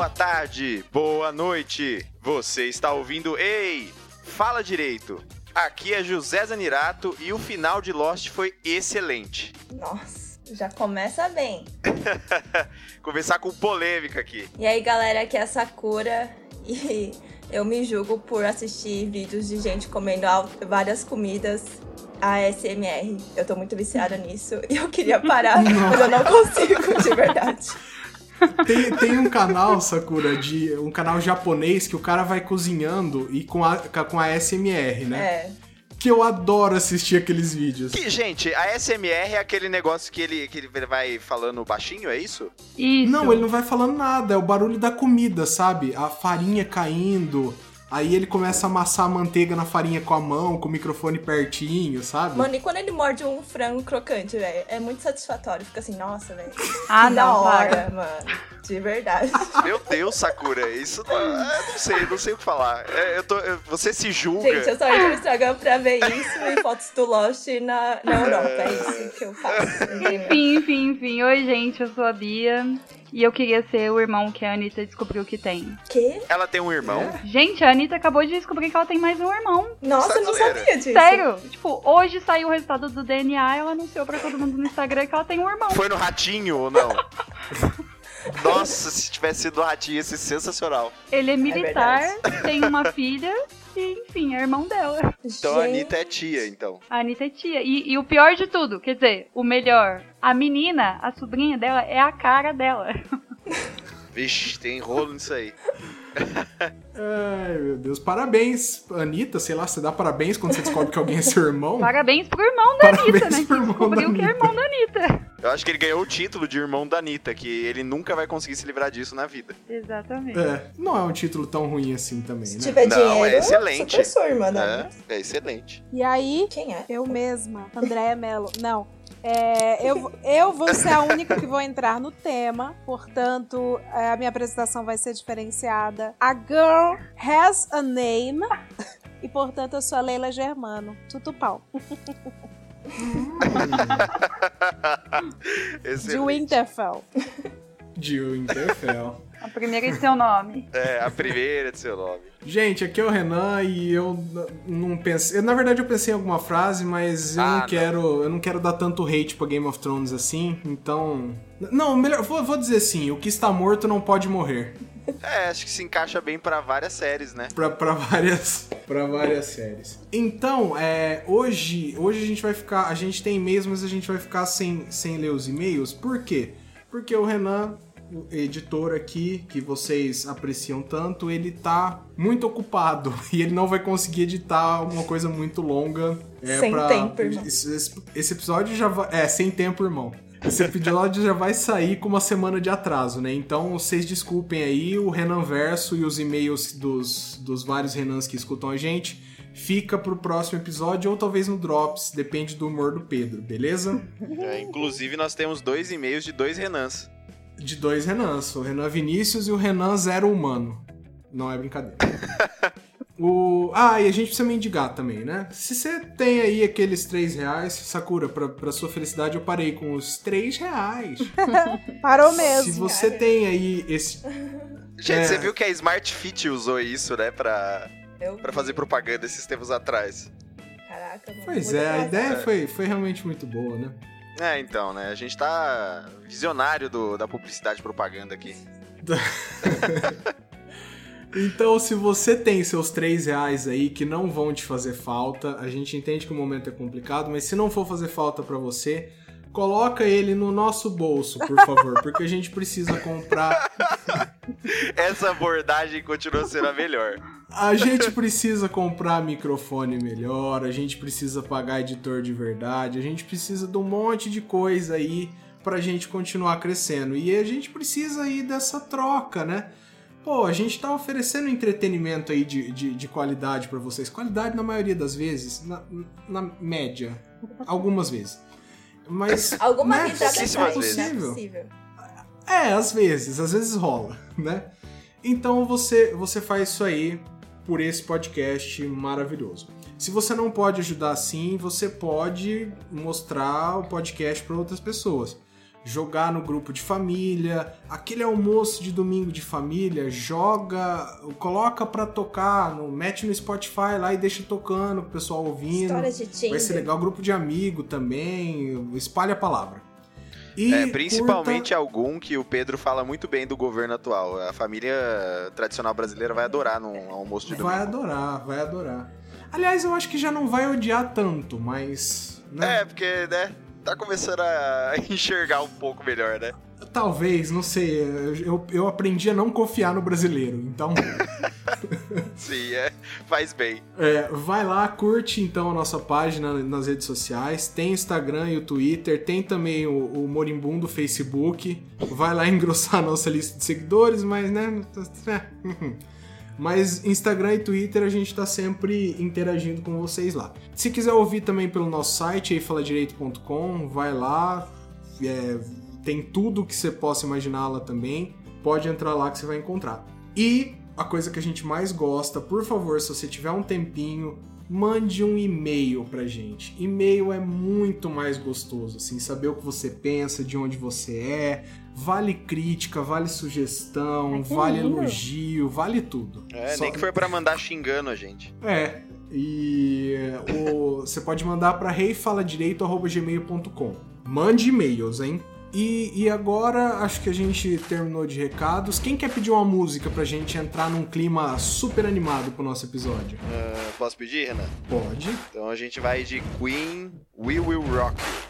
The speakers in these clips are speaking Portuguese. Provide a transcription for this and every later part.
boa tarde, boa noite. Você está ouvindo Ei, fala direito. Aqui é José Zanirato e o final de Lost foi excelente. Nossa, já começa bem. Começar com polêmica aqui. E aí, galera, aqui é a Sakura e eu me julgo por assistir vídeos de gente comendo várias comidas ASMR. Eu tô muito viciada nisso e eu queria parar, mas eu não consigo, de verdade. Tem, tem um canal, Sakura, de um canal japonês que o cara vai cozinhando e com a, com a SMR, né? É. Que eu adoro assistir aqueles vídeos. Que, gente, a SMR é aquele negócio que ele, que ele vai falando baixinho, é isso? Isso. Não, ele não vai falando nada, é o barulho da comida, sabe? A farinha caindo, Aí ele começa a amassar a manteiga na farinha com a mão, com o microfone pertinho, sabe? Mano, e quando ele morde um frango crocante, velho, é muito satisfatório. Fica assim, nossa, velho. Ah, da hora, mano. De verdade. Meu Deus, Sakura, isso não, eu não sei, não sei o que falar. É, eu tô, eu, você se julga. Gente, eu só entro no Instagram pra ver isso e fotos do Lost na, na Europa. É isso que eu faço. Enfim, enfim, enfim. Oi, gente, eu sou a Bia. E eu queria ser o irmão que a Anitta descobriu que tem. Que? Ela tem um irmão? É? Gente, a Anitta acabou de descobrir que ela tem mais um irmão. Nossa, eu não sabia disso. Sério? Tipo, hoje saiu o resultado do DNA, ela anunciou pra todo mundo no Instagram que ela tem um irmão. Foi no ratinho ou não? Nossa, se tivesse sido o ratinho, ia ser sensacional. Ele é militar, tem uma filha e, enfim, é irmão dela. Então a Anitta é tia, então. A Anitta é tia. E, e, o pior de tudo, quer dizer, o melhor, a menina, a sobrinha dela, é a cara dela. Vixe, tem rolo nisso aí. Ai, meu Deus. Parabéns, Anitta. Sei lá, você dá parabéns quando você descobre que alguém é seu irmão. Parabéns pro irmão da Parabéns Anitta, né? pro Que irmão descobriu da que é irmão da Anitta. Eu acho que ele ganhou o título de irmão da Anitta, que ele nunca vai conseguir se livrar disso na vida. Exatamente. É, não é um título tão ruim assim também, Se né? tiver Não, dinheiro, é excelente. super sua irmã, né? É, é excelente. E aí, Quem é? eu mesma, Andréia Mello. Não. É, eu, eu vou ser a única que vou entrar no tema, portanto, é, a minha apresentação vai ser diferenciada. A girl has a name. E, portanto, eu sou a Leila Germano. Tutupau. De Excelente. Winterfell. De Winterfell. A primeira é seu nome. É, a primeira de seu nome. Gente, aqui é o Renan e eu não pensei. eu, Na verdade, eu pensei em alguma frase, mas eu Ah, não não. quero. Eu não quero dar tanto hate pra Game of Thrones assim. Então. Não, melhor. Vou, vou dizer assim: o que está morto não pode morrer. É, acho que se encaixa bem pra várias séries, né? Pra, pra várias para várias séries. Então, é, hoje, hoje a gente vai ficar, a gente tem e-mails, mas a gente vai ficar sem, sem ler os e-mails. Por quê? Porque o Renan, editor aqui, que vocês apreciam tanto, ele tá muito ocupado e ele não vai conseguir editar uma coisa muito longa. É, Sem pra- tempo, irmão. Esse, esse- episódio já vai. É, sem tempo, irmão. Esse episódio já vai sair com uma semana de atraso, né? Então vocês desculpem aí o Renan Verso e os e-mails dos, dos vários Renans que escutam a gente. Fica pro próximo episódio ou talvez no Drops, depende do humor do Pedro, beleza? É, inclusive, nós temos dois e-mails de dois Renans. De dois Renans, o Renan Vinícius e o Renan Zero Humano. Não é brincadeira. O... Ah, e a gente precisa mendigar também, né? Se você tem aí aqueles 3 reais, Sakura, pra, pra sua felicidade, eu parei com os 3 reais. Parou mesmo. Se você tem aí esse. Gente, É. você viu que a Smart Fit usou isso, né, pra, Eu pra fazer propaganda esses tempos atrás. Caraca, mano. Pois é, a ideia foi, foi realmente muito boa, né? É, então, né? A gente tá visionário do, da publicidade propaganda aqui. Então, se você tem seus 3 reais aí que não vão te fazer falta, a gente entende que o momento é complicado, mas se não for fazer falta pra você, coloca ele no nosso bolso, por favor, porque a gente precisa comprar. Essa abordagem continua sendo a melhor. A gente precisa comprar microfone melhor, a gente precisa pagar editor de verdade, a gente precisa de um monte de coisa aí pra gente continuar crescendo. E a gente precisa aí dessa troca, né? Pô, a gente tá oferecendo entretenimento aí de, de, de qualidade pra vocês. Qualidade na maioria das vezes, na, na média. Algumas vezes. Mas. Alguma né, risada não é possível. possível. É, às vezes, às vezes rola, né? Então você, você faz isso aí por esse podcast maravilhoso. Se você não pode ajudar assim, você pode mostrar o podcast para outras pessoas. Jogar no grupo de família, aquele almoço de domingo de família, joga, coloca pra tocar, no, mete no Spotify lá e deixa tocando, o pessoal ouvindo. História de Tinder. Vai ser legal, grupo de amigo também, espalha a palavra. E É, principalmente curta- algum que o Pedro fala muito bem do governo atual. A família tradicional brasileira vai adorar num almoço de Vai domingo. adorar, vai adorar. Aliás, eu acho que já não vai odiar tanto, mas. né? É, porque, né, tá começando a enxergar um pouco melhor, né? Talvez, não sei. Eu, eu aprendi a não confiar no brasileiro. Então, Sim, é, faz bem. é, vai lá, curte então a nossa página nas redes sociais. Tem o Instagram e o Twitter. Tem também o, o Morimbundo Facebook. Vai lá engrossar a nossa lista de seguidores, mas né. Mas Instagram e Twitter a gente tá sempre interagindo com vocês lá. Se quiser ouvir também pelo nosso site, aí faladireito.com, vai lá. é, tem tudo que você possa imaginar lá também. Pode entrar lá que você vai encontrar. E a coisa que a gente mais gosta, por favor, se você tiver um tempinho, mande um e-mail pra gente. E-mail é muito mais gostoso, assim, saber o que você pensa, de onde você é. Vale crítica, vale sugestão, que vale lindo. elogio, vale tudo. É, Só- nem que for pra mandar xingando a gente. é, e o- você pode mandar para reifaladireito.gmail.com. Mande e-mails, hein? E, e agora acho que a gente terminou de recados. Quem quer pedir uma música pra gente entrar num clima super animado pro nosso episódio? Ah, posso pedir, Renan? Pode. Então a gente vai de Queen, We Will Rock You.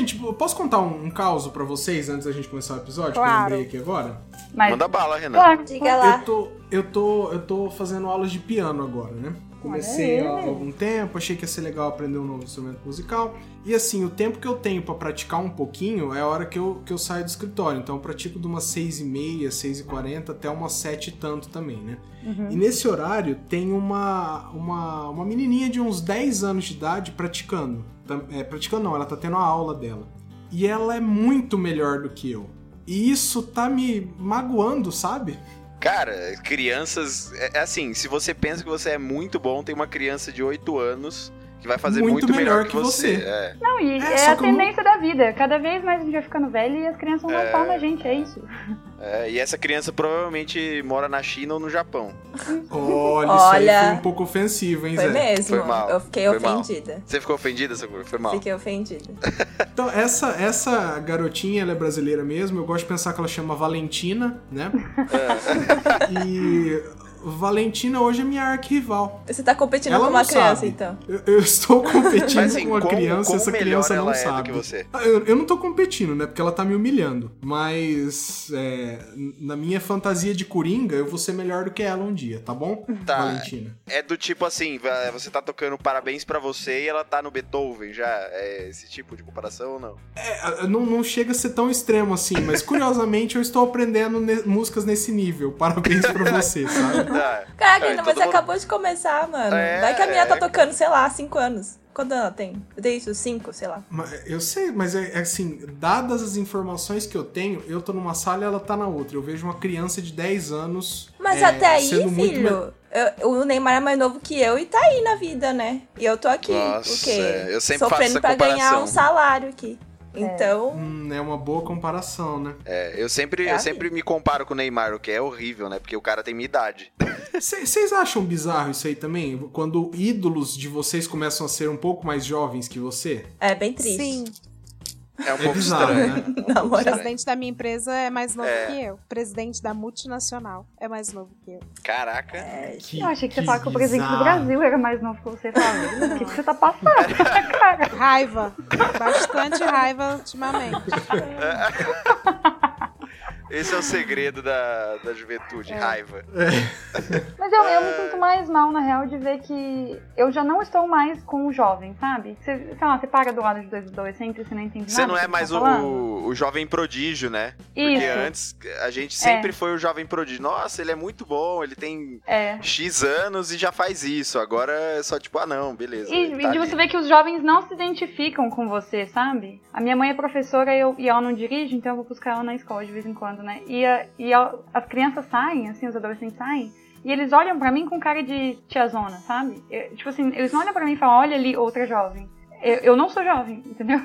Gente, eu posso contar um, um caos pra vocês antes da gente começar o episódio? Que eu Claro. lembrei aqui agora? Mas, Manda bala, Renan. claro, Diga lá. Eu tô, eu, tô, eu tô fazendo aulas de piano agora, né? Comecei Olha há aí. algum tempo, achei que ia ser legal aprender um novo instrumento musical. E assim, o tempo que eu tenho pra praticar um pouquinho é a hora que eu, que eu saio do escritório. Então eu pratico de umas 6 e meia, 6 e 40 até umas 7 e tanto também, né? E nesse horário tem uma, uma, uma menininha de uns 10 anos de idade praticando. É, praticando não, ela tá tendo a aula dela. E ela é muito melhor do que eu. E isso tá me magoando, sabe? Cara, crianças. É é assim, se você pensa que você é muito bom, tem uma criança de 8 anos que vai fazer Muito muito, melhor, melhor que que você. você. É. Não, e É, é, a não- tendência da vida. Cada vez mais a gente vai ficando velho e as crianças vão dar É. pau na gente, é isso. É, e essa criança provavelmente mora na China ou no Japão. Olha, isso aí Olha. foi um pouco ofensivo, hein, Foi Zé? mesmo. Foi mal, Eu fiquei foi mal. ofendida. Você ficou ofendida, Sakura? Foi mal. Fiquei ofendida. Então, essa, essa garotinha, ela é brasileira mesmo. Eu gosto de pensar que ela chama Valentina, né? e Valentina hoje é minha arquirrival. Você tá competindo Ela com uma não criança, sabe. então. Eu, eu estou competindo Mas assim, com uma como- criança como essa criança não é do sabe. que você? Ah, Eu, eu não tô competindo, né? Porque ela tá me humilhando. Mas é, na minha fantasia de coringa, eu vou ser melhor do que ela um dia, tá bom? Tá. Valentina. É do tipo assim, você tá tocando parabéns pra você e ela tá no Beethoven já? É esse tipo de comparação ou não? É, não, não chega a ser tão extremo assim, mas curiosamente eu estou aprendendo ne- músicas nesse nível. Parabéns pra você, sabe? Tá. Caraca, É, ainda você mundo- acabou de começar, mano. É, Vai que a minha tá é. tocando, sei lá, há 5 anos. Quando ela tem? Eu dei isso, 5, sei lá. Mas Eu sei, mas é, é assim, dadas as informações que eu tenho, eu tô numa sala e ela tá na outra. Eu vejo uma criança de 10 anos. Mas é, até aí, sendo muito me- filho, eu- o Neymar é mais novo que eu e tá aí na vida, né? E eu tô aqui, Nossa, o quê? é, eu sempre faço Sofrendo essa pra ganhar comparação. um salário aqui. Então, Hum, é uma boa comparação, né? É, eu sempre, É eu sempre me comparo com o Neymar, o que é horrível, né? Porque o cara tem minha idade. Vocês acham bizarro isso aí também? Quando ídolos de vocês começam a ser um pouco mais jovens que você? é bem triste. Sim, É um É pouco bizarro, estranho. né? Na o moral. presidente da minha empresa é mais novo É. que eu. O presidente da multinacional é mais novo que eu. Caraca. É, Que- Eu achei que você falava que o presidente do Brasil era mais novo que você. Falava, o que, que você tá passando, cara? Raiva. Bastante raiva ultimamente. Esse é o segredo da, da juventude, raiva. Mas eu, eu me sinto mais mal, na real, de ver que eu já não estou mais com o jovem, sabe? Você, sei lá, você para do lado de dois adolescentes e você não entende Você nada. não do é mais tá o, o jovem prodígio, né? Porque Isso. antes a gente sempre foi o jovem prodígio. Nossa, ele é muito bom, ele tem É. X anos e já faz isso. Agora é só tipo, ah não, beleza. E, e tá de ali. você ver que os jovens não se identificam com você, sabe? A minha mãe é professora e, eu- e ela não dirige, então eu vou buscar ela na escola de vez em quando, né? E, a- e a- as crianças saem, assim, os adolescentes saem, e eles olham pra mim com cara de tiazona, sabe? Eu- tipo assim, eles não olham pra mim e falam, olha ali, outra jovem. Eu, eu não sou jovem, entendeu?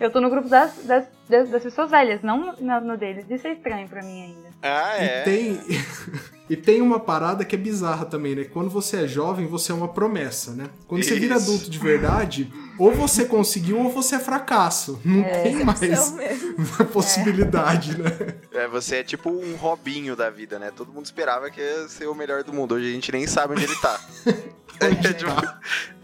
eu tô no grupo das, das, das, das pessoas velhas, não no, no deles. Isso é estranho pra mim ainda. Ah, E é. tem, e tem uma parada que é bizarra também, né? Quando você é jovem, você é uma promessa, né? Quando você vira Isso. adulto de verdade, ou você conseguiu ou você é fracasso. Não tem Seu mais mesmo. possibilidade, né? É, Você é tipo um Robinho da vida, né? Todo mundo esperava que ia ser o melhor do mundo. Hoje a gente nem sabe onde ele tá. É, tipo,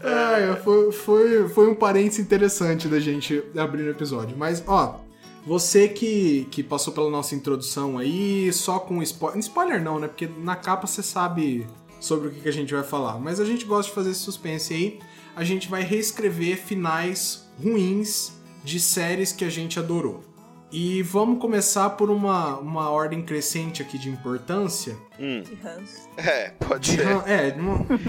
Ah, é, foi, foi, foi um parênteses interessante da gente abrir o episódio. Mas, ó, você que, que passou pela nossa introdução aí, só com spoiler. Spoiler não, né? Porque na capa você sabe sobre o que, que a gente vai falar. Mas a gente gosta de fazer esse suspense aí. A gente vai reescrever finais ruins de séries que a gente adorou. E vamos começar por uma, uma ordem crescente aqui de importância. hum, De ranço. é, pode De, ser. ran- é,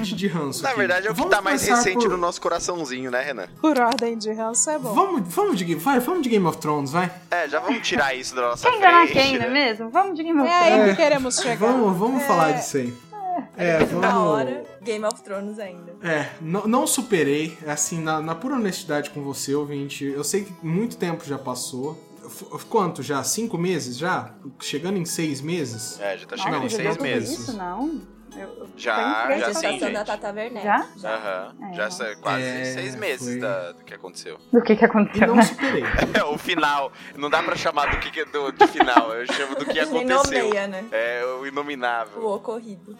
de, de ranço. Na verdade é o que Vamos tá mais começar recente por- no nosso coraçãozinho, né, Renan? Por ordem de ranço é bom. Vamos, vamos, de, vai, vamos de Game of Thrones, vai. É, já vamos tirar isso da nossa Quem enganar frente. quem, não é né? mesmo? Vamos de Game of É aí Thrones. que queremos chegar. Vamos, vamos É. falar disso aí. É, vamos. Na hora, Game of Thrones ainda. É, não, não superei, assim, na, na pura honestidade com você, ouvinte. Eu sei que muito tempo já passou. Quanto já? Cinco meses já? Chegando em seis meses? É, já tá Nossa, chegando em já seis meses. Isso, não. Eu, Já, já sim, gente. da Tata Werneck. Já? Aham. É, já nossa. sa- quase É, seis meses foi. da- do que aconteceu. Do que que E aconteceu, não né? superei. É, o final. Não dá pra chamar do que, que- do, de final. Eu chamo do que aconteceu. nomeia, né? É o O inominável. ocorrido.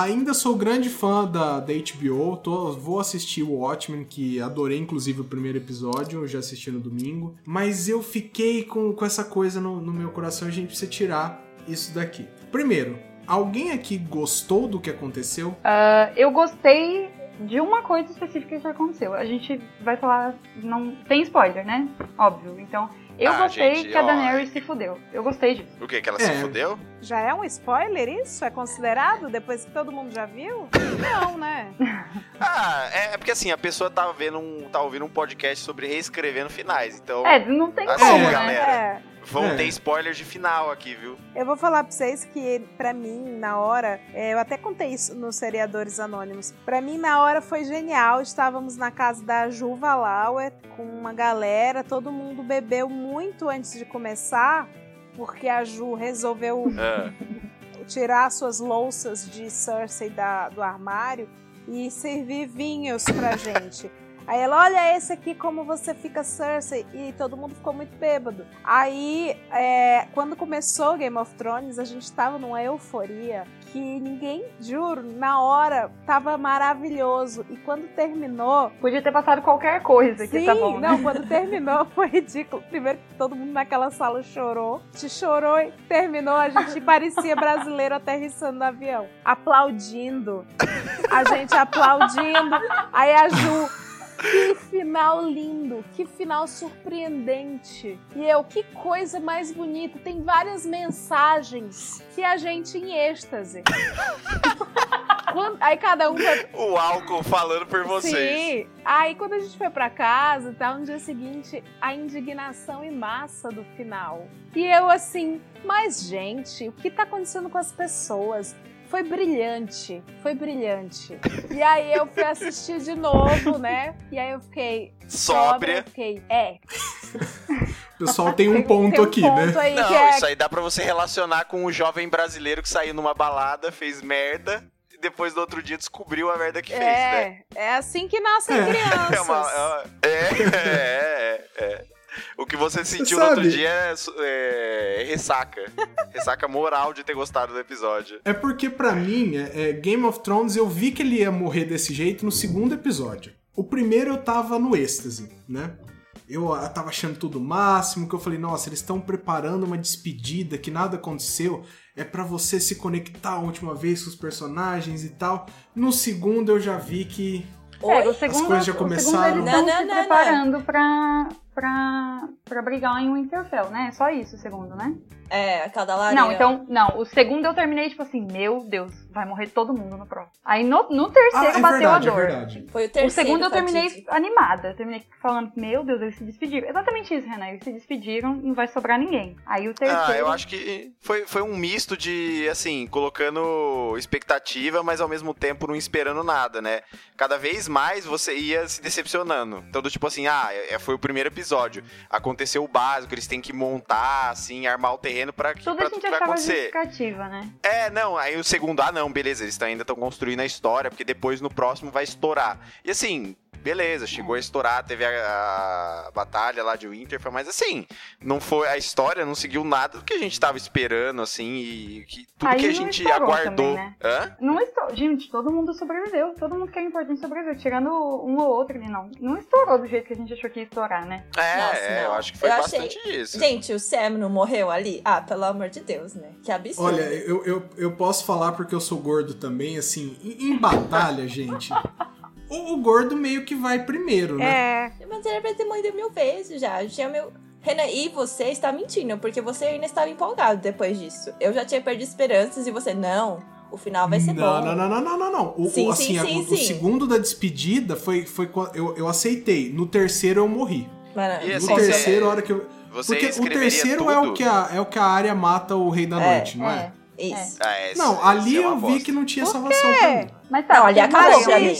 Ainda sou grande fã da, da HBO, tô, vou assistir o Watchmen, que adorei inclusive o primeiro episódio, eu já assisti no domingo. Mas eu fiquei com, com essa coisa no, no meu coração e a gente precisa tirar isso daqui. Primeiro, alguém aqui gostou do que aconteceu? Ah, eu gostei de uma coisa específica que aconteceu. A gente vai falar. Não tem spoiler, né? Óbvio. Então, eu Ah, gostei gente, que a ó. Daenerys se fudeu. Eu gostei disso. O que? Que ela É. se fudeu? Já é um spoiler isso? É considerado depois que todo mundo já viu? Não, né? Ah, é, é porque assim, a pessoa tá, vendo um, tá ouvindo um podcast sobre reescrevendo finais. Então, É, não tem Assim, como, É. né? É. vão É. ter spoilers de final aqui, viu? Eu vou falar pra vocês que, pra mim, na hora, é, eu até contei isso nos Seriadores Anônimos. Pra mim, na hora foi genial. Estávamos na casa da Juva Lauer com uma galera, todo mundo bebeu muito antes de começar, porque a Ju resolveu Ah, tirar suas louças de Cersei da- do armário e servir vinhos pra gente. Aí ela, olha esse aqui como você fica Cersei. E todo mundo ficou muito bêbado. Aí, é, quando começou Game of Thrones, a gente tava numa euforia que ninguém, juro, na hora tava maravilhoso. E quando terminou, Podia ter passado qualquer coisa que Sim, tá bom, né? não, quando terminou foi ridículo. Primeiro que todo mundo naquela sala chorou. Te chorou e terminou, a gente parecia brasileiro aterrissando no avião. Aplaudindo. A gente aplaudindo. Aí a Ju. Que final lindo, que final surpreendente. E eu, que coisa mais bonita. Tem várias mensagens que a gente em êxtase. Quando- aí cada um vai o álcool falando por vocês. Sim. Aí quando a gente foi pra casa, tá no dia seguinte, a indignação em massa do final. E eu assim, mas gente, o que tá acontecendo com as pessoas? Foi brilhante, foi brilhante. E aí eu fui assistir de novo, né? E aí eu fiquei Sóbria. eu fiquei, é. O pessoal tem um ponto tem um aqui, ponto né? aí Não, que é isso aí dá pra você relacionar com o jovem brasileiro que saiu numa balada, fez merda, e depois no outro dia descobriu a merda que fez, né? é, é assim que nascem É. crianças. É, uma, é, uma- é, é, é, é. O que você sentiu no outro dia é, su- é ressaca. Ressaca moral de ter gostado do episódio. É porque, pra mim, é, é, Game of Thrones, eu vi que ele ia morrer desse jeito no segundo episódio. O primeiro eu tava no êxtase, né? eu ah, tava achando tudo o máximo, que eu falei, nossa, eles estão preparando uma despedida, que nada aconteceu, é pra você se conectar a última vez com os personagens e tal. No segundo eu já vi que É, o segundo, coisas já o começaram. segundo eles Não, estão não, se não, não. preparando pra, pra, pra brigar em Winterfell, né? É só isso o segundo, né? É, aquela lareira. Não, então, não. O segundo eu terminei, tipo assim, meu Deus, vai morrer todo mundo no próximo. Aí no, no terceiro Ah, é bateu verdade, a é dor. verdade. Foi o O terceiro. segundo eu terminei fatídico. animada. Eu terminei falando, meu Deus, eles se despediram. Exatamente isso, Renan. Eles se despediram, não vai sobrar ninguém. Aí o terceiro. Ah, eu acho que foi, foi um misto de, assim, colocando expectativa, mas ao mesmo tempo não esperando nada, né? Cada vez mais você ia se decepcionando. Então, do tipo assim, ah, é- foi o primeiro episódio. Aconteceu o básico, eles têm que montar, assim, armar o terreno pra, que- Tudo pra tudo gente que vai acontecer. né? É, não, aí o segundo, ah não, beleza, eles ainda estão construindo a história, porque depois no próximo vai estourar. E assim, beleza, chegou a estourar, teve a, a batalha lá de Winterfell, mas assim, não foi, a história não seguiu nada do que a gente tava esperando, assim, e que, tudo Aí que a gente aguardou. também, né? Hã? Não estourou. Gente, todo mundo sobreviveu. Todo mundo que é importante sobreviveu. Tirando um ou outro ali, não. Não estourou do jeito que a gente achou que ia estourar, né? É, Nossa, é, não. eu acho que foi Eu achei- bastante isso. Gente, o Sam não morreu ali? Ah, pelo amor de Deus, né? Que absurdo. Olha, eu, eu, eu posso falar porque eu sou gordo também, assim, em, em batalha, gente, o, o gordo meio que vai primeiro, né? É. Mas ele vai ter morrido mil vezes já. Tinha meu. Renan, e você está mentindo, porque você ainda estava empolgado depois disso. Eu já tinha perdido esperanças e você, não, o final vai ser não, bom. não, não, não, não, não, não. O, Sim, o, sim, assim, sim, o, o sim. segundo da despedida foi, foi quando eu, eu aceitei. No terceiro eu morri. Mano, No assim, terceiro, a hora que eu. Você Porque o terceiro tudo? é o, que a, é o que a área mata o Rei da É, Noite, não é? Isso. Ah, é, Não, ali é uma eu vi que não tinha salvação pra mim. Mas tá, Não, ali acabou pra mim.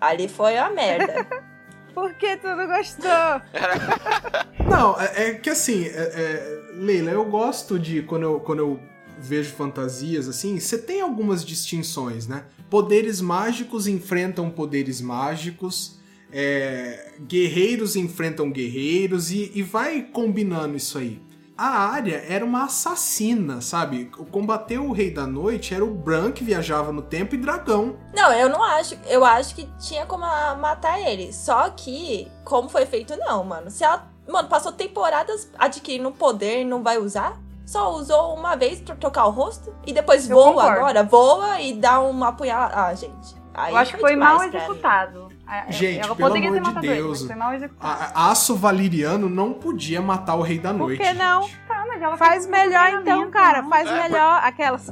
Ali foi a merda. Por que tu não gostou? Não, é, é que assim, é- é, Leila, eu gosto de quando eu, quando eu vejo fantasias assim, você tem algumas distinções, né? Poderes mágicos enfrentam poderes mágicos, é, guerreiros enfrentam guerreiros e, e vai combinando isso aí. A área era uma assassina, sabe? Combater o Rei da Noite era o Bran que viajava no tempo e dragão. Não, eu não acho. Eu acho que tinha como a- matar ele. Só que, como foi feito, não, mano. Se ela, mano, passou temporadas adquirindo poder e não vai usar. Só usou uma vez pra trocar o rosto. E depois Eu voa concordo. agora. Voa e dá uma apunhalada. Ah, gente. Aí Eu acho que foi mal executado. Gente, ela pelo poderia amor ter de Deus. mas foi mal executado. A- Aço Valiriano não podia matar o Rei da Por Noite. que não? gente. Tá, mas ela Faz melhor então, cara. não. Faz É, melhor. Aquelas.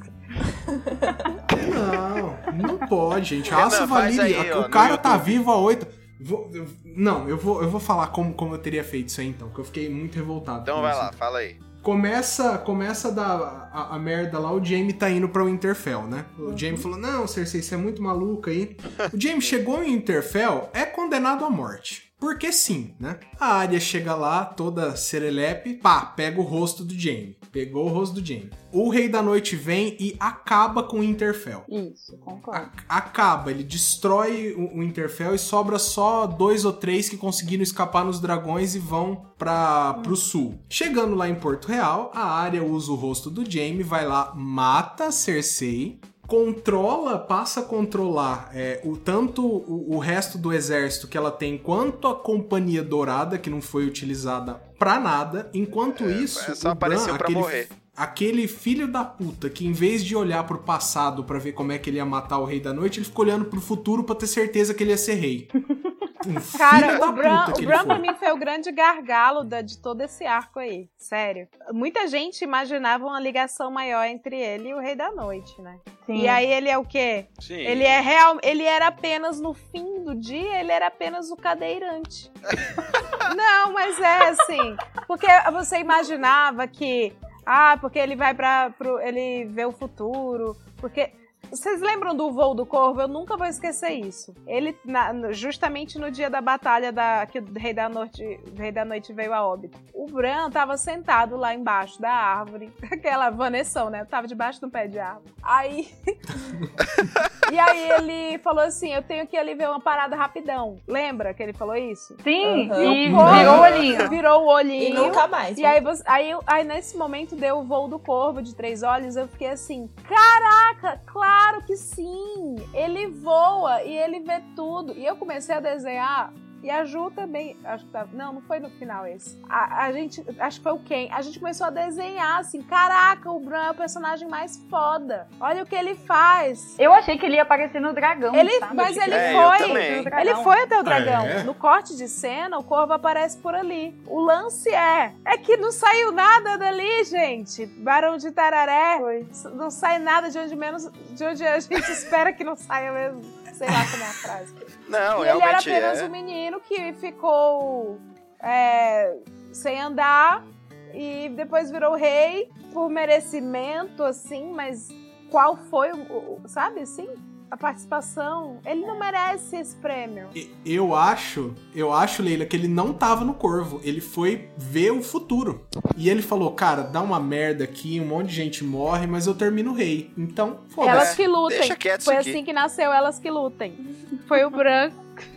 Não, não pode, gente. Aço Valiriano. ó, O cara tá vivo há oito. Vou- eu- não, eu vou, eu vou falar como, como eu teria feito isso aí então, porque eu fiquei muito revoltado. Então vai isso. lá, fala aí. Começa, começa da a, a merda lá, o Jaime tá indo pra Winterfell, né? O Uhum. Jaime falou: "Não, Cersei, você é muito maluca aí". O Jaime chegou em Winterfell, é condenado à morte. Porque sim, né? A Arya chega lá, toda serelepe, pá, pega o rosto do Jaime. Pegou o rosto do Jaime. O Rei da Noite vem e acaba com o Winterfell. Isso, concordo. A- acaba, ele destrói o, o Interfell e sobra só dois ou três que conseguiram escapar nos dragões e vão para pro sul. Chegando lá em Porto Real, a Arya usa o rosto do Jaime, vai lá, mata a Cersei, controla, passa a controlar é, o tanto o, o resto do exército que ela tem, quanto a Companhia Dourada, que não foi utilizada pra nada. Enquanto isso, é, só apareceu pra aquele morrer. Aquele filho da puta que, em vez de olhar pro passado pra ver como é que ele ia matar o Rei da Noite, ele ficou olhando pro futuro pra ter certeza que ele ia ser rei. Um Cara, o Bran, o Bran pra mim foi o grande gargalo da- de todo esse arco aí. Sério. Muita gente imaginava uma ligação maior entre ele e o Rei da Noite, né? Sim. E aí ele é o quê? Sim. Ele é real, ele era apenas no fim do dia, ele era apenas o cadeirante. Não, mas é assim, porque você imaginava que ah, porque ele vai para ele vê o futuro, porque vocês lembram do voo do corvo? Eu nunca vou esquecer isso. Ele, na- justamente no dia da batalha da, que o Rei da, Noite, o Rei da Noite veio a óbito, o Bran tava sentado lá embaixo da árvore, aquela vanessão, né? Tava debaixo do pé de árvore. Aí e aí ele falou assim: Eu tenho que ir ali ver uma parada rapidão. Lembra que ele falou isso? Sim, Aham. e Uhum. virou o olhinho. Virou o E olhinho. nunca mais. E aí, você- aí, aí nesse momento deu o voo do corvo de três olhos, eu fiquei assim, caraca, claro que sim! Ele voa e ele vê tudo. E eu comecei a desenhar E a Ju também, acho que tá, não, não foi no final esse. A, a gente, acho que foi o Ken. A gente começou a desenhar assim, caraca, o Bran é o personagem mais foda. Olha o que ele faz. Eu achei que ele ia aparecer no dragão. Ele, sabe? mas ele É, foi. Ele foi até o dragão. É. No corte de cena, o corvo aparece por ali. O lance é, é que não saiu nada dali, gente. Barão de Tararé. Foi. Não sai nada de onde menos, de onde a gente espera que não saia mesmo. Sei lá como é a frase. Não, e ele era apenas é. um menino que ficou é, sem andar e depois virou rei por merecimento, assim, mas qual foi o, o- sabe assim? A participação. Ele não merece esse prêmio. E- Eu acho, eu acho, Leila, que ele não tava no Corvo. Ele foi ver o futuro. E ele falou, cara, dá uma merda aqui, um monte de gente morre, mas eu termino rei. Então, Elas foda-se. que lutem. deixa quieto Foi isso aqui. assim que nasceu Elas que lutem. Foi o branco.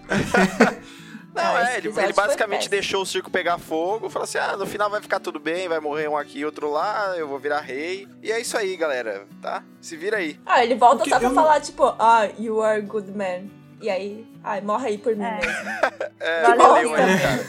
Não, é, ele, ele basicamente deixou o circo pegar fogo, falou assim: ah, no final vai ficar tudo bem, vai morrer um aqui, outro lá, eu vou virar rei. E é isso aí, galera, tá? Se vira aí. Ah, ele volta Porque só pra eu falar, tipo, ah, you are a good man. E aí, ai, morre aí por mim É. mesmo. É, Valeu, valeu aí, cara.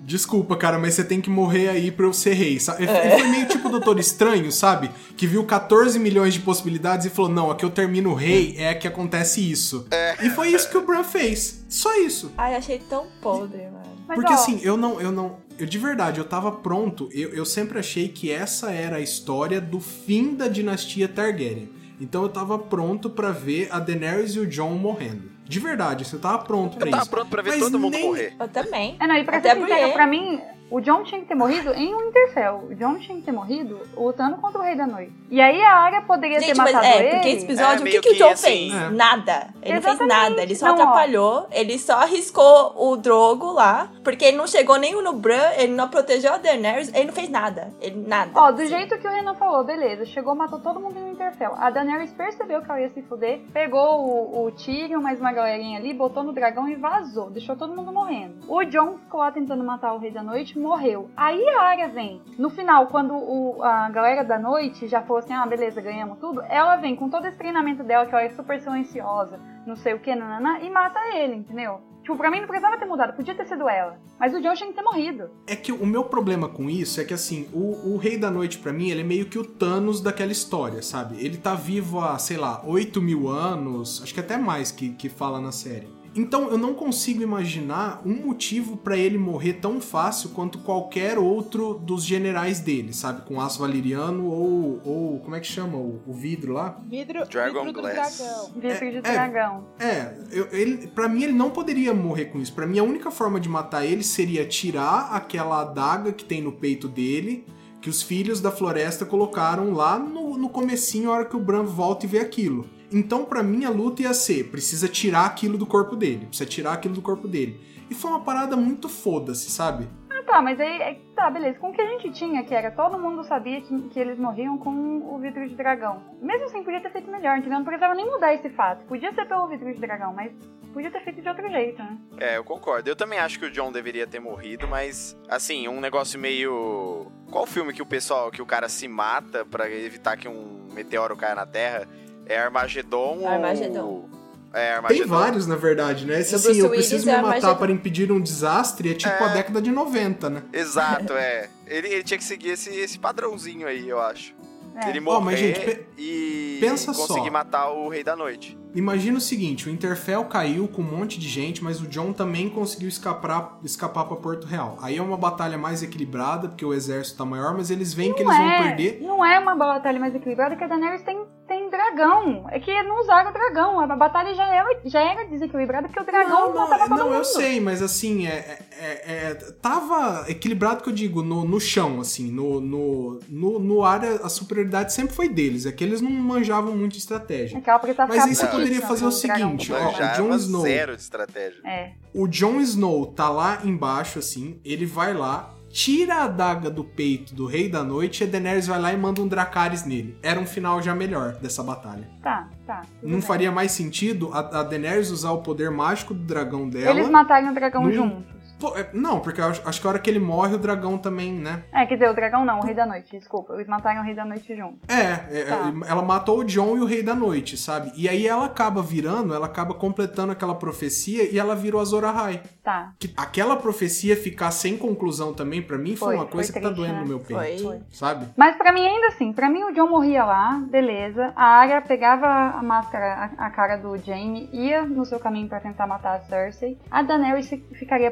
Desculpa, cara, mas você tem que morrer aí pra eu ser rei. sabe? Ele foi meio tipo o Doutor Estranho, sabe? Que viu 14 milhões de possibilidades e falou: não, aqui eu termino rei, é que acontece isso. E foi isso que o Bran fez. Só isso. Ai, achei tão podre, mano. Mas, Porque ó, assim, eu não, eu não. Eu de verdade, eu tava pronto. Eu, eu sempre achei que essa era a história do fim da dinastia Targaryen. Então eu tava pronto pra ver a Daenerys e o Jon morrendo. De verdade, você tava pronto pra Eu tava isso. pronto pra ver Mas todo mundo nem- morrer. Eu também. É, não, e pra Até ser sincera, porque- pra mim, o John tinha que ter morrido em Winterfell. O John tinha que ter morrido lutando contra o Rei da Noite. E aí a Arya poderia Gente, ter mas matado é, ele. porque esse episódio, É, o que, que o John assim- fez? É. Nada. Ele não fez Exatamente. nada. Ele só Não, ó. atrapalhou, ele só arriscou o Drogo lá, porque ele não chegou nem no Bran, ele não protegeu a Daenerys, ele não fez nada. Ele nada. Ó, do jeito que o Renan falou, beleza, chegou, matou todo mundo Winterfell. A Daenerys percebeu que ela ia se fuder, pegou o, o Tyrion, mais uma galerinha ali, botou no dragão e vazou, deixou todo mundo morrendo. O Jon ficou lá tentando matar o Rei da Noite, morreu. Aí a Arya vem. No final, quando o- a galera da noite já falou assim, ah, beleza, ganhamos tudo, ela vem com todo esse treinamento dela, que ela é super silenciosa, não sei o que, nananã, e mata ele, entendeu? Tipo, pra mim não precisava ter mudado, podia ter sido ela. Mas o Jon tinha que ter morrido. É que o meu problema com isso é que, assim, o, o Rei da Noite, pra mim, ele é meio que o Thanos daquela história, sabe? Ele tá vivo há, sei lá, 8 mil anos, acho que até mais que, que fala na série. Então eu não consigo imaginar um motivo pra ele morrer tão fácil quanto qualquer outro dos generais dele, sabe? Com aço valeriano ou. ou como é que chama? O, o vidro lá? Vidro, Dragon vidro do Glass. dragão. Vidro de é. dragão. É, eu, ele, pra mim ele não poderia morrer com isso. Pra mim a única forma de matar ele seria tirar aquela adaga que tem no peito dele, que os filhos da floresta colocaram lá no, no comecinho, a hora que o Bran volta e vê aquilo. Então pra mim a luta ia ser, precisa tirar aquilo do corpo dele, precisa tirar aquilo do corpo dele. E foi uma parada muito foda-se, sabe? Ah, tá, mas aí, é- tá, beleza. Com o que a gente tinha, que era todo mundo sabia que, que eles morriam com o vidro de dragão. Mesmo assim, podia ter feito melhor, entendeu? Não precisava nem mudar esse fato. Podia ser pelo vidro de dragão, mas podia ter feito de outro jeito, né? É, eu concordo. Eu também acho que o John deveria ter morrido, mas, assim, um negócio meio. Qual filme que o pessoal, que o cara se mata pra evitar que um meteoro caia na Terra? É Armagedon, Armagedon. ou. É, Tem Armagedon. vários, na verdade, né? Esse assim, eu preciso me matar Armagedon. para impedir um desastre, é tipo É. a década de 90, né? Exato, é. Ele, ele tinha que seguir esse, esse padrãozinho aí, eu acho. É. Ele morrer mas, gente, pe- e pensa só. conseguir matar o Rei da Noite. Imagina o seguinte, o Interfell caiu com um monte de gente, mas o John também conseguiu escapar, escapar para Porto Real. Aí é uma batalha mais equilibrada, porque o exército tá maior, mas eles veem que Não eles vão é, perder. não é uma batalha mais equilibrada que a Daenerys tem, tem dragão. É que não usaram o dragão. A batalha já era, já era desequilibrada porque o dragão Não, não, matava todo não, mundo. eu sei, mas assim, é, é- é- tava equilibrado que eu digo, no, no chão, assim, no, no, no, no ar a superioridade sempre foi deles, é que eles não manjavam muito de estratégia. Precisava Mas aí você poderia putíssima fazer o seguinte, ó, o Jon Snow, zero de estratégia. É. O Jon Snow tá lá embaixo, assim, ele vai lá, tira a adaga do peito do Rei da Noite e a Daenerys vai lá e manda um Dracarys nele. Era um final já melhor dessa batalha. Tá, tá. Não bem. faria mais sentido a, a Daenerys usar o poder mágico do dragão dela Eles mataram o dragão Não- juntos. Pô, é- não, porque eu acho, acho que a hora que ele morre, o dragão também, né? É, quer dizer, o dragão não, o Rei da Noite, desculpa. Eles mataram o Rei da Noite junto. É, é, Tá. ela matou o John e o Rei da Noite, sabe? E aí ela acaba virando, ela acaba completando aquela profecia e ela vira o Azor Ahai. Tá. Que aquela profecia ficar sem conclusão também, pra mim, foi, Foi, uma coisa foi que tá triste, doendo né? no meu peito. Foi. Sabe? Mas pra mim, ainda assim, pra mim o John morria lá, beleza. A Arya pegava a máscara, a, a cara do Jaime, ia no seu caminho pra tentar matar a Cersei. A Daenerys fi- ficaria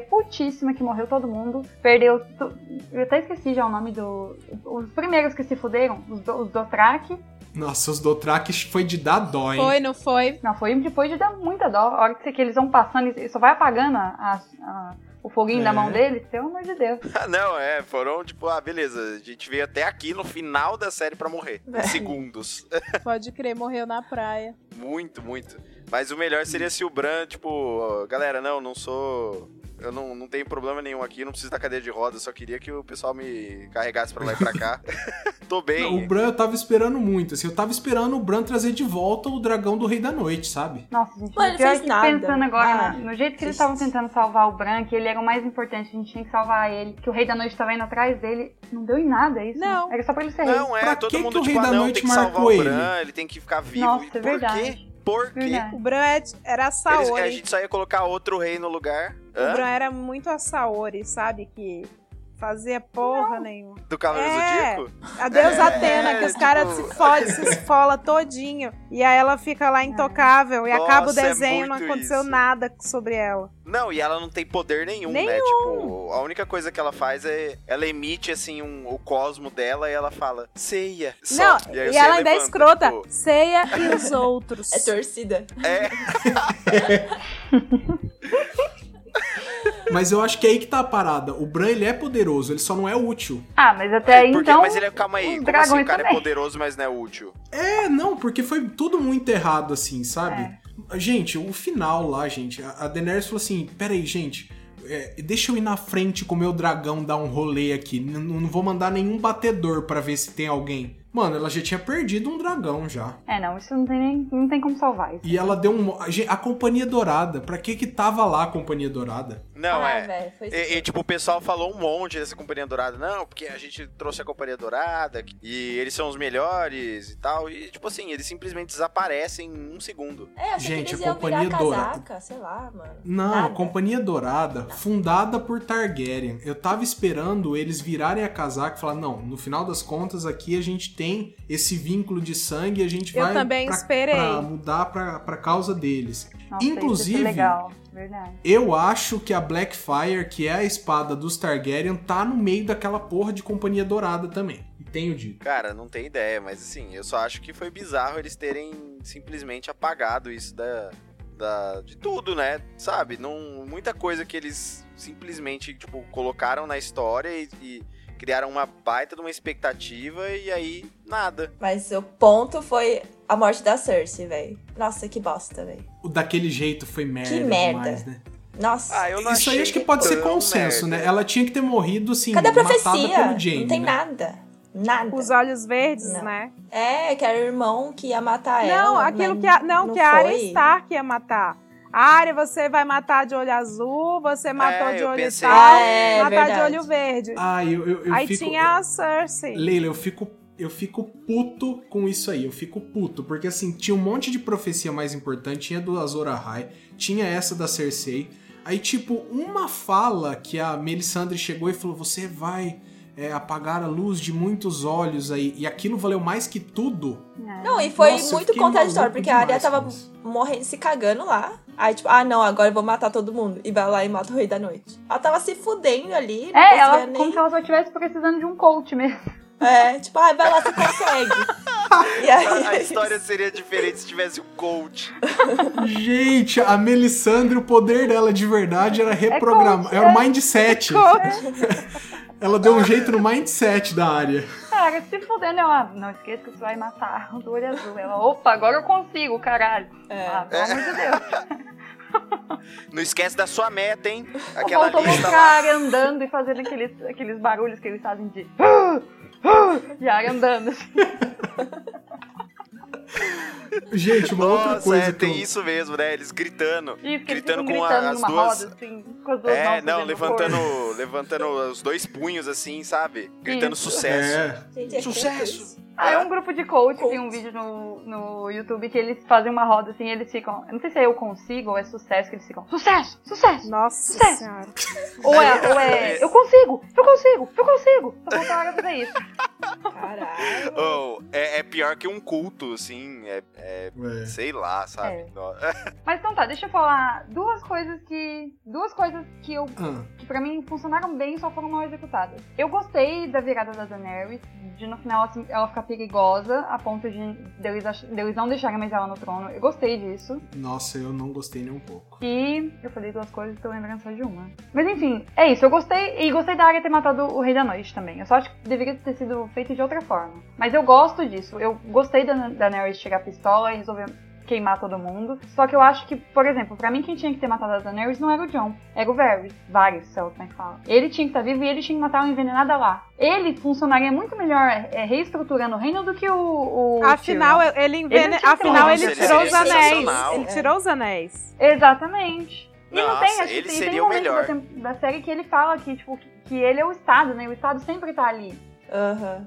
que morreu todo mundo. Perdeu. tu- Eu até esqueci já o nome do. Os primeiros que se fuderam, os, do, os Dothraki. Nossa, os Dothraki foi de dar dó, hein? Foi, não foi? Não, foi depois de dar muita dó. A hora que, que eles vão passando e só vai apagando a- a- o foguinho É. da mão deles, pelo amor de Deus. Não, é, foram tipo, ah, beleza, a gente veio até aqui no final da série pra morrer. É. Segundos. Pode crer, morreu na praia. Muito, muito. Mas o melhor seria se o Bran, tipo, galera, não, não sou. Eu não, não tenho problema nenhum aqui, não preciso da cadeira de roda, só queria que o pessoal me carregasse pra lá e pra cá. Tô bem. Não, o Bran eu tava esperando muito, assim, eu tava esperando o Bran trazer de volta o dragão do Rei da Noite, sabe? Nossa, gente, ele pior é fez que nada. pensando agora Ah, no jeito que eles estavam tentando salvar o Bran, que ele era o mais importante, a gente tinha que salvar ele, que o Rei da Noite tava indo atrás dele, não deu em nada isso. Não. Era só pra ele ser rei. Não, é, Pra todo que mundo que o tipo, Rei ah, da não, Noite tem que salvar marcou o ele? Bran, ele tem que ficar vivo. Nossa, E é por verdade. quê? Por quê? O Bran é- era a Eles- Saori. a gente só ia colocar outro rei no lugar. O Hã? Bran era muito a Saori, sabe? Que fazia porra nenhuma. Do Cavaleiro É. Zodíaco? A deusa É, Atena, que os tipo- caras se fodem, se esfola todinho. E aí ela fica lá intocável. E acaba o Nossa, é desenho e não aconteceu isso. nada sobre ela. Não, e ela não tem poder nenhum, né? Nenhum. Tipo, a única coisa que ela faz é. Ela emite, assim, um- o cosmo dela e ela fala, ceia. Não, aí o e Seiya ela ainda é escrota. tipo, Ceia e os outros. É torcida. é, Mas eu acho que é aí que tá a parada. O Bran, ele é poderoso, ele só não é útil. Ah, mas até aí porque, então. mas ele é, calma aí, como assim o cara é também. poderoso, mas não é útil? É, não, porque foi tudo muito errado, assim, sabe? É. Gente, o final lá, gente, a Daenerys falou assim: peraí, gente, é, deixa eu ir na frente com o meu dragão dar um rolê aqui. N- não vou mandar nenhum batedor pra ver se tem alguém. Mano, ela já tinha perdido um dragão já. É, não, isso não tem nem. Não tem como salvar isso. E ela deu um. A, a Companhia Dourada. Pra que que tava lá a Companhia Dourada? Não, ah, é. velho, foi E, e, tipo, o pessoal falou um monte dessa Companhia Dourada. Não, porque a gente trouxe a Companhia Dourada e eles são os melhores e tal. E, tipo assim, eles simplesmente desaparecem em um segundo. É, achei Gente, que eles a virar Companhia Dourada- casaca, sei lá, mano. Não, Nada. a Companhia Dourada, fundada por Targaryen. Eu tava esperando eles virarem a casaca e falar: não, no final das contas aqui a gente tem esse vínculo de sangue e a gente Eu vai também pra, esperei. pra mudar pra, pra causa deles. Nossa, Inclusive, legal, verdade. eu acho que a Blackfire, que é a espada dos Targaryen, tá no meio daquela porra de Companhia Dourada também. Tenho dito. Cara, não tem ideia, mas assim, eu só acho que foi bizarro eles terem simplesmente apagado isso da. da de tudo, né? Sabe? Não, muita coisa que eles simplesmente, tipo, colocaram na história e, e criaram uma baita de uma expectativa e aí nada. Mas o ponto foi a morte da Cersei, velho. Nossa, que bosta, velho. O daquele jeito foi merda, Que merda. demais, né? Nossa. Ah, eu não Isso aí acho que pode ser consenso, merda. né? Ela tinha que ter morrido, assim, Cadê a matada profecia? pelo Jaime, não tem né? nada. Nada. Os olhos verdes, Não. né? É, que era o irmão que ia matar ela. Não, aquilo mas que a, não, que a Arya. Stark ia matar. A Arya você vai matar de olho azul, você matou de eu olho pensei- tal, Ah, é, matar de verdade. olho verde. Ah, eu, eu, eu Aí fico... tinha a Cersei. Leila, eu fico, eu fico puto com isso aí. Eu fico puto. Porque, assim, tinha um monte de profecia mais importante. Tinha do Azor Ahai, tinha essa da Cersei. Aí, tipo, uma fala que a Melisandre chegou e falou: Você vai é, apagar a luz de muitos olhos aí. E aquilo valeu mais que tudo. Não, e foi Nossa, muito contraditório, porque a Arya demais tava morrendo, se cagando lá. Aí, tipo, ah, não, agora eu vou matar todo mundo. E vai lá e mata o Rei da Noite. Ela tava se fudendo ali. É, ela conseguia como nem... se ela só estivesse precisando de um coach mesmo. É, tipo, ah, vai lá, você consegue. e aí... A, a história seria diferente se tivesse um coach. Gente, a Melisandre, o poder dela de verdade era reprogramar. coach, era o é. Ela deu um jeito no mindset da área. Cara, se fudendo, ela. Não esqueça que você vai matar o do olho azul. Ela, opa, agora eu consigo, caralho. É. Ah, pelo amor de Deus. Não esquece da sua meta, hein? Aquela Faltou lista mostrar lá. a área andando e fazendo aqueles, aqueles barulhos que eles fazem de. De área andando. Gente, uma outra Nossa, coisa é, que eu... tem isso mesmo, né? Eles gritando. Isso, gritando com gritando as duas. roda, assim. com as duas É, mãos não, levantando, levantando os dois punhos assim, sabe? Gritando Isso. sucesso. É. Gente, é Sucesso! Ah, é um grupo de coach, Coach. tem um vídeo no, no YouTube que eles fazem uma roda assim, eles ficam. Eu não sei se é eu consigo ou é sucesso que eles ficam. Sucesso! Sucesso! Nossa Sucesso. senhora. Ou é, ou é. Eu consigo! Eu consigo! Eu consigo! Só falta a hora fazer isso. Caralho. Oh, é, é pior que um culto, assim. É, é- É. sei lá, sabe? É. Mas então tá, deixa eu falar duas coisas que. Duas coisas que eu Ah, que pra mim funcionaram bem e só foram mal executadas. Eu gostei da virada da Daenerys, de no final assim, ela ficar perigosa a ponto de deles, deles não deixarem mais ela no trono. Eu gostei disso. nossa, eu não gostei nem um pouco. E eu falei duas coisas e tô lembrando só de uma. Mas enfim, é isso. Eu gostei e gostei da área ter matado o Rei da Noite também. Eu só acho que deveria ter sido feito de outra forma. Mas eu gosto disso. Eu gostei da da Daenerys chegar a pistola e resolver queimar todo mundo. Só que eu acho que, por exemplo, pra mim quem tinha que ter matado a Daenerys não era o Jon, era o Varys. Varys, sei lá como é que fala. Ele tinha que estar vivo e ele tinha que matar uma envenenada lá. Ele funcionaria muito melhor é, reestruturando o reino do que o, o Afinal, Tyrion. ele Ele envene... não tinha que ter Afinal, ele tirou ele os anéis. Ele tirou os anéis. Exatamente. E não Nossa, tem, acho ele que tem, seria tem o momentos melhor. Da, da série que ele fala que, tipo, que, que ele é o Estado, né? O Estado sempre tá ali. Aham.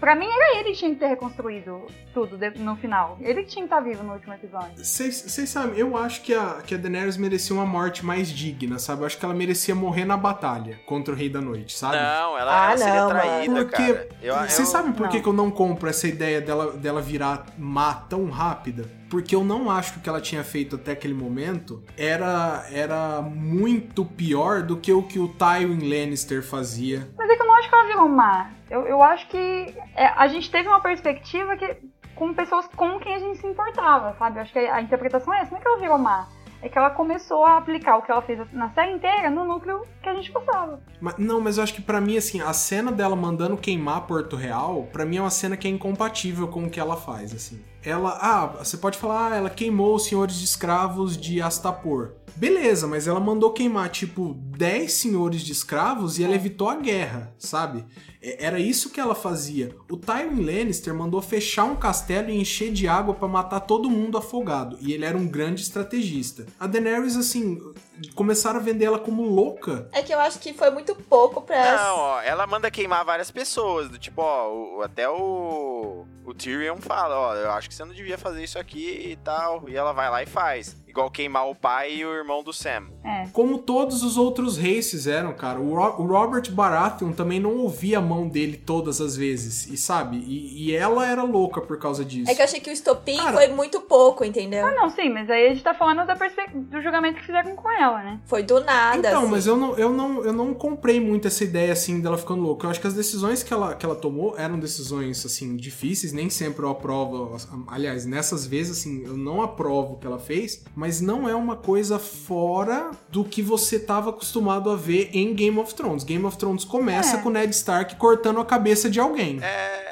Pra mim era ele que tinha que ter reconstruído tudo no final. Ele que tinha que estar vivo no último episódio. Vocês sabem, eu acho que a, que a Daenerys merecia uma morte mais digna, sabe? Eu acho que ela merecia morrer na batalha contra o Rei da Noite, sabe? Não, ela, Ah, ela seria não, traída, mano. cara. Porque Eu- Vocês eu- sabem por que, não. que eu não compro essa ideia dela, dela virar má tão rápida? Porque eu não acho que o que ela tinha feito até aquele momento era, era muito pior do que o que o Tywin Lannister fazia. Mas é que eu não acho que ela virou má. Eu, eu acho que é, a gente teve uma perspectiva que com pessoas com quem a gente se importava, sabe? Eu acho que a, interpretação é essa. Não é que ela virou má. É que ela começou a aplicar o que ela fez na série inteira no núcleo que a gente gostava. Mas- não, mas eu acho que pra mim, assim, a cena dela mandando queimar Porto Real, pra mim é uma cena que é incompatível com o que ela faz, assim. Ela, ah, você pode falar, ah, ela queimou os senhores de escravos de Astapor. Beleza, mas ela mandou queimar, tipo, 10 senhores de escravos e ela evitou a guerra, sabe? É- Era isso que ela fazia. O Tywin Lannister mandou fechar um castelo e encher de água pra matar todo mundo afogado. E ele era um grande estrategista. A Daenerys, assim, começaram a vender ela como louca. É que eu acho que foi muito pouco pra. Não, ó, ela manda queimar várias pessoas. Do tipo, ó, o- até o, o Tyrion fala, ó, eu acho que você não devia fazer isso aqui e tal. E ela vai lá e faz. Igual queimar o pai e o irmão do Sam. É. Como todos os outros reis fizeram, cara. O, Ro- o Robert Baratheon também não ouvia a mão dele todas as vezes, e sabe? E, e ela era louca por causa disso. É que eu achei que o estopim Cara- foi muito pouco, entendeu? Ah, não, sim, mas aí a gente tá falando da perspe- do julgamento que fizeram com ela, né? Foi do nada. Então, assim. mas eu não, eu, não, eu não comprei muito essa ideia, assim, dela ficando louca. Eu acho que as decisões que ela, que ela tomou eram decisões, assim, difíceis. Nem sempre eu aprovo. Aliás, nessas vezes, assim, eu não aprovo o que ela fez. Mas não é uma coisa fora do que você tava acostumado a ver em Game of Thrones. Game of Thrones começa É. com o Ned Stark cortando a cabeça de alguém. É,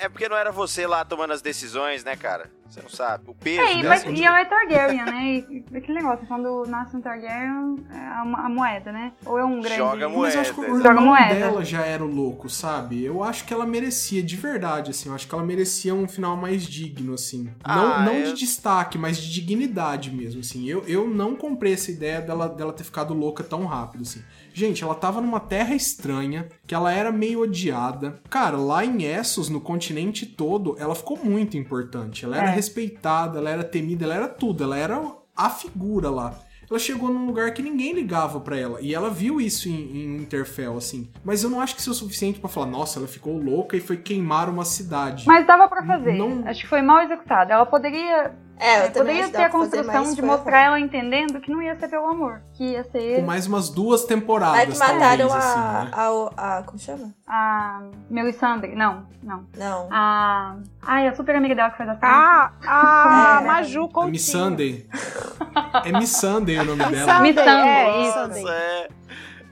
é porque não era você lá tomando as decisões, né, cara? Você não sabe. O peso É, mas, e ela é Targaryen, né? E, aquele negócio, quando nasce um Targaryen, é a, a moeda, né? Ou é um grande... Joga a Mas eu acho que o moeda. Joga moeda. dela já era o louco, sabe? Eu acho que ela merecia, de verdade, assim. Eu acho que ela merecia um final mais digno, assim. Ah, não não eu- de destaque, mas de dignidade mesmo, assim. Eu, eu não comprei essa ideia dela, dela ter ficado louca tão rápido, assim. Gente, ela tava numa terra estranha, que ela era meio odiada. Cara, lá em Essos, no continente todo, ela ficou muito importante. Ela era É. respeitada, ela era temida, ela era tudo. Ela era a figura lá ela chegou num lugar que ninguém ligava pra ela. E ela viu isso em, em Interfell, assim. Mas eu não acho que isso é o suficiente pra falar, nossa, ela ficou louca e foi queimar uma cidade. Mas dava pra fazer. Não- Acho que foi mal executado. Ela poderia, É, eu também poderia ter a construção mais, de mostrar ela entendendo que não ia ser pelo amor. Que ia ser Com mais umas duas temporadas, Aí que mataram talvez, a, assim, né? a, a. Como chama? a Melisandre. Não, não. Não. A. Ai, a super amiga dela que faz a Ah, a É. Maju A Coutinho. Miss Sunday. É Miss Sunday o nome dela. Sunday, Miss Sunday, é, isso. Nossa, é.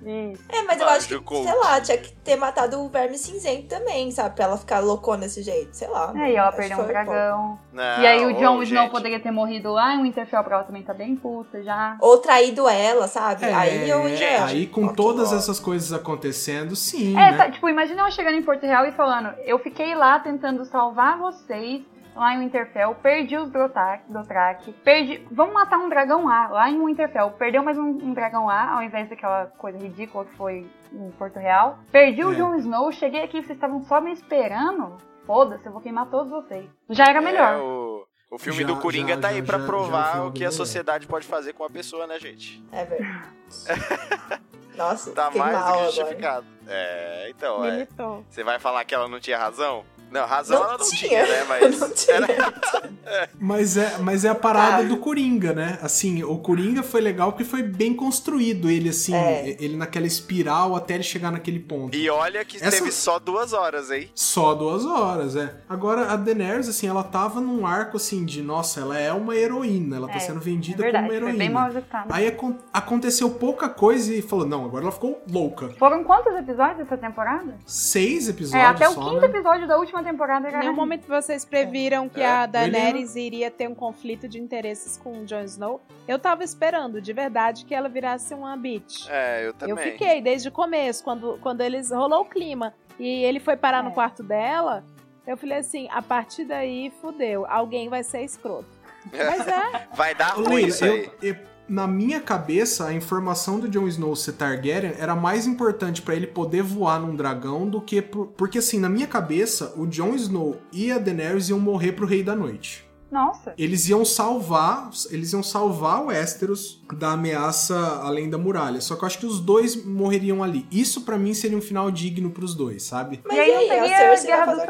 Isso. É, mas eu acho que, sei lá, tinha que ter matado o verme cinzento também, sabe? Pra ela ficar loucona desse jeito, sei lá. É, e ela perdeu um dragão. Não, e aí o Jon ô, Snow poderia ter morrido lá e o Winterfell pra ela também tá bem puta já. Ou traído ela, sabe? É, aí eu ia. aí com todas essas coisas acontecendo, sim, É, né? tá, tipo, imagina ela chegando em Porto Real e falando: Eu fiquei lá tentando salvar vocês. Lá em Winterfell, perdi os Dothraki, perdi... Vamos matar um dragão lá, lá em Winterfell. Perdeu mais um, um dragão lá, ao invés daquela coisa ridícula que foi em Porto Real. Perdi o É. Jon Snow, cheguei aqui, vocês estavam só me esperando. Foda-se, eu vou queimar todos vocês. Já era melhor. É, o, o filme Já- do Coringa já- tá aí já- pra já- já provar o que a sociedade pode fazer com uma pessoa, né, gente? É verdade. Nossa, Tá mais do que agora. justificado. É, então, é. Você vai falar que ela não tinha razão? Não, razão Não ela não tinha, tinha, né? Mas não tinha. era- Mas é, mas é a parada Ah. do Coringa, né? Assim, o Coringa foi legal porque foi bem construído ele, assim, É. ele naquela espiral até ele chegar naquele ponto. E olha que Essa- teve só duas horas, hein? Só duas horas, é. Agora, a Daenerys, assim, ela tava num arco, assim, de, nossa, ela é uma heroína, ela tá É, sendo É vendida verdade, como uma foi heroína. bem mal executado. Aí acon- aconteceu pouca coisa e falou, não, agora ela ficou louca. Foram quantos episódios dessa temporada? Seis É, episódios até o só, quinto né? episódio da última temporada Em nenhum momento vocês previram que É. a Daenerys iria ter um conflito de interesses com o Jon Snow. Eu tava esperando, de verdade, que ela virasse uma bitch. É, eu também. Eu fiquei desde o começo, quando, quando eles rolou o clima e ele foi parar no É. quarto dela. Eu falei assim: a partir daí fudeu, alguém vai ser escroto. Mas é, Vai dar ruim isso aí. eu- eu- na minha cabeça, a informação do Jon Snow ser Targaryen era mais importante pra ele poder voar num dragão do que... por- porque, assim, na minha cabeça, o Jon Snow e a Daenerys iam morrer pro Rei da Noite. Nossa. Eles iam salvar, eles iam salvar o Westeros da ameaça além da muralha. Só que eu acho que os dois morreriam ali. Isso pra mim seria um final digno pros dois, sabe? Mas e aí, e aí, não a Cersei Guerra vai dos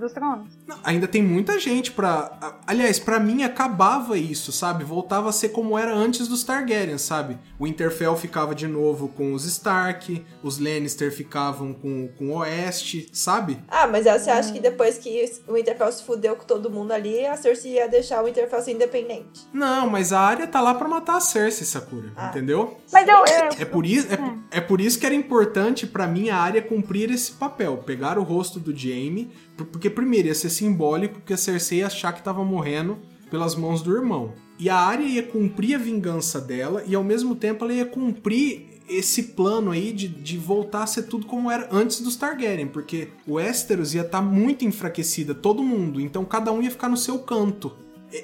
Dos Tronos. Não, ainda tem muita gente pra. Aliás, pra mim acabava isso, sabe? Voltava a ser como era antes dos Targaryen, sabe? O Winterfell ficava de novo com os Stark, os Lannister ficavam com, com o Oeste, sabe? Ah, mas você acha que depois que o Winterfell se fudeu com todo mundo ali, a Cersei ia deixar o Winterfell ser independente? Não, mas a área tá lá pra matar a Cersei, Sakura, Ah. entendeu? Mas eu. eu- É por, isso, é, é por isso que era importante pra mim a área cumprir esse papel. Pegar o rosto do Jaime, porque primeiro ia ser simbólico que a Cersei ia achar que tava morrendo pelas mãos do irmão. E a área ia cumprir a vingança dela e ao mesmo tempo ela ia cumprir esse plano aí de, de voltar a ser tudo como era antes dos Targaryen, porque o Westeros ia estar muito enfraquecida, todo mundo, então cada um ia ficar no seu canto.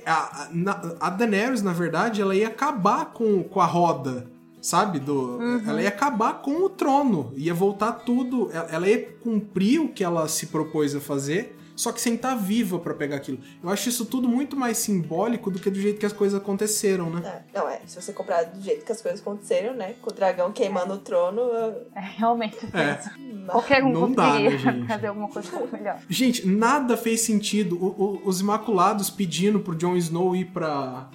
A, a, a Daenerys, na verdade, ela ia acabar com, com a roda, sabe? Do, Ela ia acabar com o trono, ia voltar tudo, ela, ia cumprir o que ela se propôs a fazer, só que sem estar viva pra pegar aquilo. Eu acho isso tudo muito mais simbólico do que do jeito que as coisas aconteceram, né? É, não, é. Se você comprar do jeito que as coisas aconteceram, né? Com o dragão queimando o trono. eu- É, realmente. É. Qualquer um Não dá, né, gente? fazer alguma coisa um pouco melhor. Gente, nada fez sentido. O- o- os Imaculados pedindo pro Jon Snow ir pra.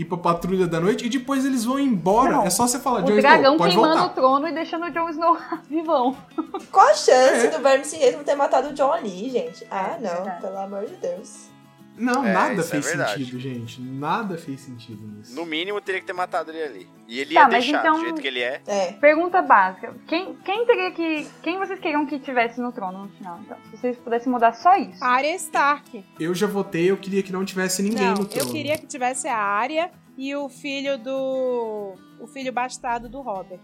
Ir pra Patrulha da Noite e depois eles vão embora. Não, é só você falar, O Jon dragão Snow, pode queimando voltar. o trono e deixando o Jon Snow vivão. Qual a chance É. do Verme Cinzento ter matado o John ali, gente? Ah, não. verdade. Pelo amor de Deus. Não, É, nada é fez verdade. sentido, gente. Nada fez sentido nisso. No mínimo teria que ter matado ele ali. E ele Tá, ia deixar, então- do jeito que ele é. É. Pergunta básica. Quem, quem teria que. Quem vocês queriam que tivesse no trono no final? Então, se vocês pudessem mudar só isso. Arya Stark. Eu já votei, eu queria que não tivesse ninguém Não, no eu trono. queria que tivesse a Arya e o filho do. O filho bastardo do Robert.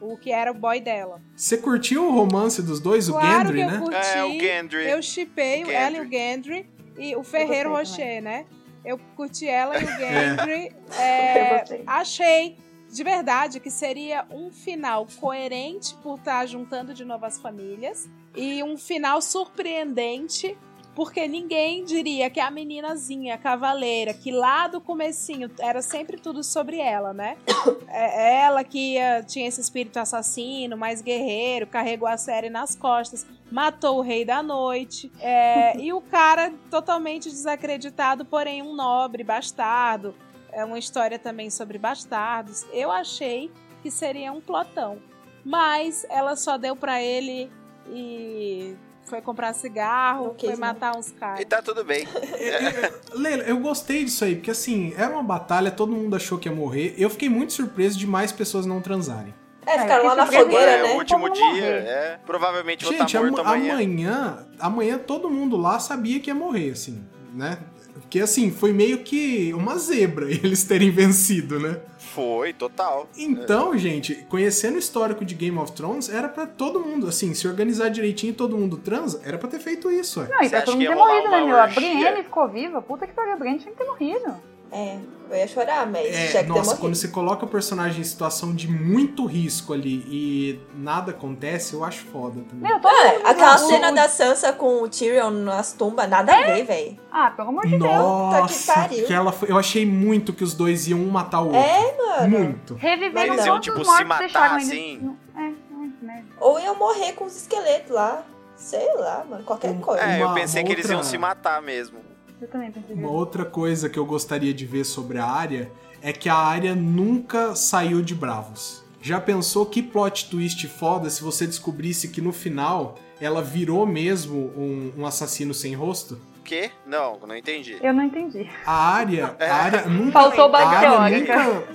O que era o boy dela. Você curtiu o romance dos dois, o claro Gendry, que eu né? curti. É, o Gendry. Eu chipei O ela e o Gendry e o Ferreiro Rocher, né? Eu curti ela e o É. Gendry. é, achei de verdade que seria um final coerente por estar juntando de novo as famílias e um final surpreendente porque ninguém diria que a meninazinha, a cavaleira, que lá do comecinho era sempre tudo sobre ela, né? É ela que ia- tinha esse espírito assassino, mais guerreiro, carregou a série nas costas, matou o rei da noite. é, e o cara totalmente desacreditado, porém um nobre, bastardo. É uma história também sobre bastardos. Eu achei que seria um plotão. Mas ela só deu pra ele e foi comprar cigarro, foi né? matar uns E caras. tá tudo bem. Leila, eu gostei disso aí, porque assim, era uma batalha, todo mundo achou que ia morrer. Eu fiquei muito surpreso de mais pessoas não transarem. É, ficaram lá na fogueira, é, né? o último dia, é. Provavelmente vou Gente, estar morto ama- amanhã. amanhã, amanhã todo mundo lá sabia que ia morrer, assim, né? Porque assim, foi meio que uma zebra eles terem vencido, né? Foi, total. Então, gente, conhecendo o histórico de Game of Thrones, era pra todo mundo, assim, se organizar direitinho e todo mundo transa, era pra ter feito isso, ué. Não, e pra acha todo mundo ter morrido, né, meu? A? Brienne ficou viva. Puta que pariu, a Brienne tinha que ter morrido. É, eu ia chorar, mas É, tinha que nossa, quando você coloca o personagem em situação de muito risco ali e nada acontece, eu acho foda também. Meu, Ah, aquela cena da Sansa com o Tyrion nas tumbas, nada a ver, velho. Ah, pelo amor de Deus. Nossa, pariu. aquela foi- eu achei muito que os dois iam um matar o outro. É, mano. Muito. Reviveram Eles iam, tipo, se matar, assim? É, muito merda. Ou iam morrer com os esqueletos lá. Sei lá, mano, qualquer Um- coisa. É, eu pensei uma que eles iam se matar mesmo. Eu também pensei Uma outra coisa que eu gostaria de ver sobre a área é que a área nunca saiu de Bravos. Já pensou que plot twist foda se você descobrisse que no final ela virou mesmo um, um assassino sem rosto? O quê? Não, não entendi. Eu não entendi. A área, a área nunca. Faltou a base teórica. nunca,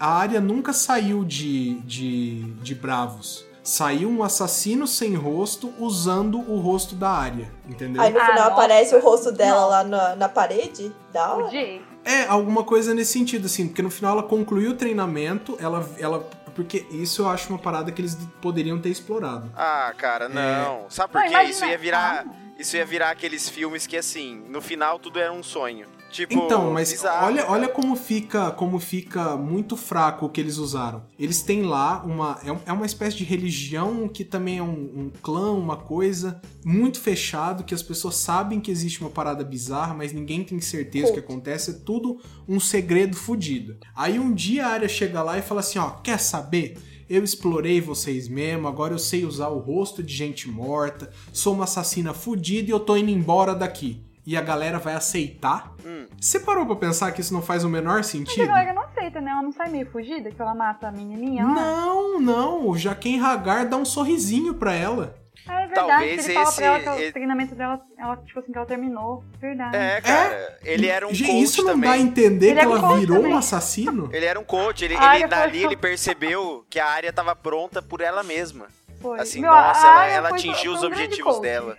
a área nunca saiu de, de, de Bravos. Saiu um assassino sem rosto usando o rosto da área, entendeu? Aí no Ah, final nossa. aparece o rosto dela Não. lá na, na parede. Da hora. É, alguma coisa nesse sentido, assim, porque no final ela concluiu o treinamento, ela. ela porque isso eu acho uma parada que eles poderiam ter explorado. Ah, cara, não. Sabe por quê? Isso ia virar. Ah. Isso ia virar aqueles filmes que, assim, no final tudo era um sonho. Tipo, Então, mas bizarro, olha, cara. olha como fica como fica muito fraco o que eles usaram. Eles têm lá uma. É, é uma espécie de religião que também é um, um clã, uma coisa muito fechado, que as pessoas sabem que existe uma parada bizarra, mas ninguém tem certeza o que acontece. É tudo um segredo fudido. Aí um dia a área chega lá e fala assim: ó, quer saber? Eu explorei vocês mesmo, agora eu sei usar o rosto de gente morta, sou uma assassina fudida e eu tô indo embora daqui. E a galera vai aceitar? Hum. Você parou pra pensar que isso não faz o menor Mas a sentido? galera não aceita, né? Ela não sai meio fugida, que ela mata a menininha. lá. Não, não. O Jaquem Hagar dá um sorrisinho pra ela. Ah, é verdade. Talvez ele fala esse- pra ela que o treinamento dela, ela, tipo assim, que ela terminou. Verdade. É, cara. Ele era um Gente, coach Isso não também. dá a entender Ele que um ela coach virou também. um assassino? Ele era um coach. Ele, ele dali foi- ele percebeu que a área tava pronta por ela mesma. Foi. Assim, Meu, nossa, ela, ela foi- atingiu foi os um grande objetivos coach. dela.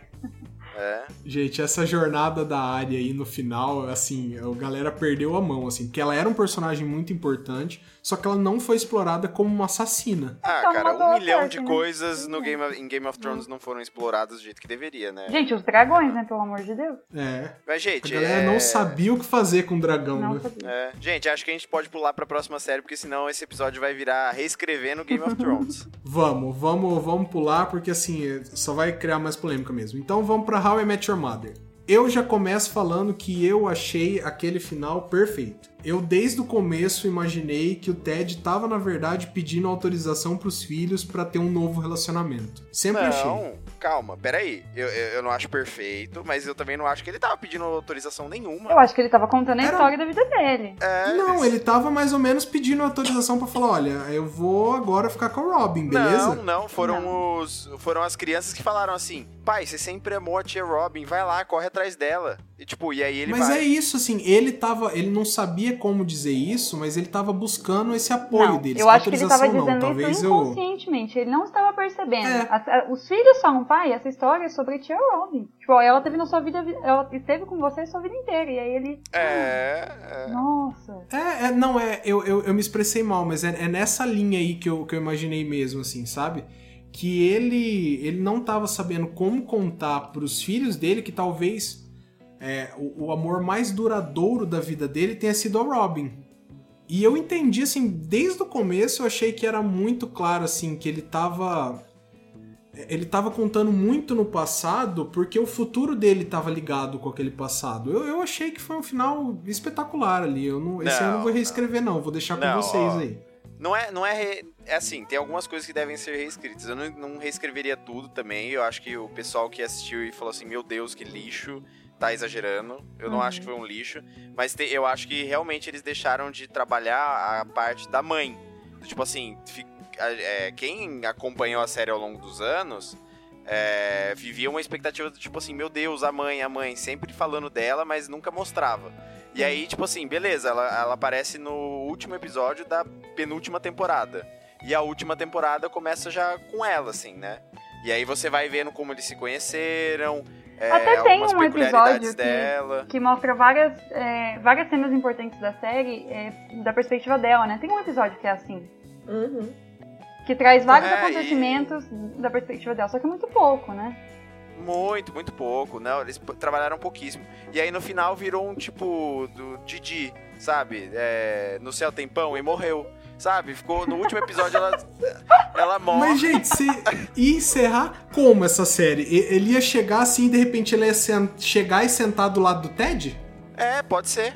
É. Gente, essa jornada da área aí no final, assim, a galera perdeu a mão, assim, porque ela era um personagem muito importante, só que ela não foi explorada como uma assassina. Ah, Então, cara, um a milhão de né? coisas no Game of- em Game of Thrones não foram exploradas do jeito que deveria, né? Gente, os dragões, né? Pelo amor de Deus. É. Mas, A gente, galera é... não sabia o que fazer com o dragão, Não né? sabia. É. Gente, acho que a gente pode pular pra próxima série, porque senão esse episódio vai virar reescrevendo Game of Thrones. Vamos, vamos, vamos pular, porque assim, só vai criar mais polêmica mesmo. Então vamos pra How I Met Your Mother. Eu já começo falando que eu achei aquele final perfeito. Eu, desde o começo, imaginei que o Ted tava, na verdade, pedindo autorização pros filhos pra ter um novo relacionamento. Sempre achei. não, calma, peraí. Eu, eu, eu não acho perfeito, mas eu também não acho que ele tava pedindo autorização nenhuma. Eu acho que ele tava contando a Era- história da vida dele. É, Não, ele tava mais ou menos pedindo autorização pra falar: olha, eu vou agora ficar com a Robin, beleza? Não, não, foram os foram as crianças que falaram assim: "Pai, você sempre amou a tia Robin, vai lá, corre atrás dela". E tipo, e aí ele mas vai. é isso, assim, ele tava. Ele não sabia como dizer isso, mas ele tava buscando esse apoio não, deles. eu acho que ele tava não, dizendo talvez isso eu. inconscientemente. Ele não estava percebendo. É. A- os filhos falam, pai, essa história é sobre a tia Robin. Tipo, ela teve na sua vida, ela esteve com você a sua vida inteira. E aí ele. É, é. Nossa. É, é, não, é, eu, eu, eu me expressei mal, mas é, é nessa linha aí que eu, que eu imaginei mesmo, assim, sabe? Que ele, ele não tava sabendo como contar pros filhos dele que talvez é, o, o amor mais duradouro da vida dele tenha sido a Robin. E eu entendi, assim, desde o começo eu achei que era muito claro, assim, que ele tava. Ele tava contando muito no passado porque o futuro dele tava ligado com aquele passado. Eu, eu achei que foi um final espetacular ali. Eu não, esse Não, eu não vou reescrever, não. Vou deixar com Não, vocês ó. aí. Não é, não é, re- é assim, tem algumas coisas que devem ser reescritas. Eu não, não reescreveria tudo também. Eu acho que o pessoal que assistiu e falou assim, meu Deus, que lixo, tá exagerando. Eu não Uhum. acho que foi um lixo, mas te- eu acho que realmente eles deixaram de trabalhar a parte da mãe. Tipo assim, fi- é, quem acompanhou a série ao longo dos anos é, vivia uma expectativa do tipo assim, meu Deus, a mãe, a mãe, sempre falando dela, mas nunca mostrava. E aí, tipo assim, beleza, ela, ela aparece no último episódio da penúltima temporada. E a última temporada começa já com ela, assim, né? E aí você vai vendo como eles se conheceram, é, Até tem um episódio que- dela. Que mostra várias, é, várias cenas importantes da série é, da perspectiva dela, né? Tem um episódio que é assim. Uhum. Que traz vários É, e- acontecimentos da perspectiva dela, só que é muito pouco, né? Muito, muito pouco. Não, eles trabalharam pouquíssimo. E aí no final virou um tipo do Didi, sabe? É, no céu tem pão e morreu. Sabe? Ficou no último episódio ela ela morre. Mas, gente, ia encerrar como essa série? Ele ia chegar assim e de repente ele ia chegar e sentar do lado do Ted? É, pode ser.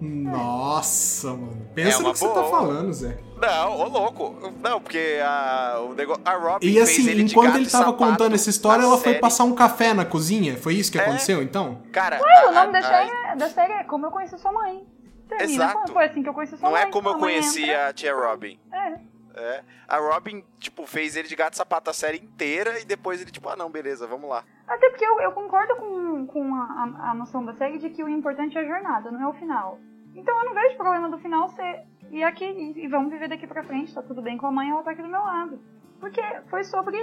Nossa, mano. Pensa É no que você tá boa. falando, Zé. Não, ô louco. Não, porque a o negócio, a Robin E fez assim, ele enquanto ele tava sapato contando essa história, ela foi série. passar um café na cozinha? Foi isso que É. aconteceu, então? Cara, O a- nome da a- série, é- da série é Como Eu Conheci Sua Mãe. Termina Exato. como foi assim que eu conheci sua não mãe. é como eu conheci entra- a tia Robin. É. É. A Robin, tipo, fez ele de gato e sapato a série inteira e depois ele, tipo, ah não, beleza, vamos lá. Até porque eu, eu concordo com, com a, a- noção da série de que o importante é a jornada, não é o final. Então eu não vejo problema do final ser ir aqui e, e vamos viver daqui pra frente, tá tudo bem com a mãe, ela tá aqui do meu lado. Porque foi sobre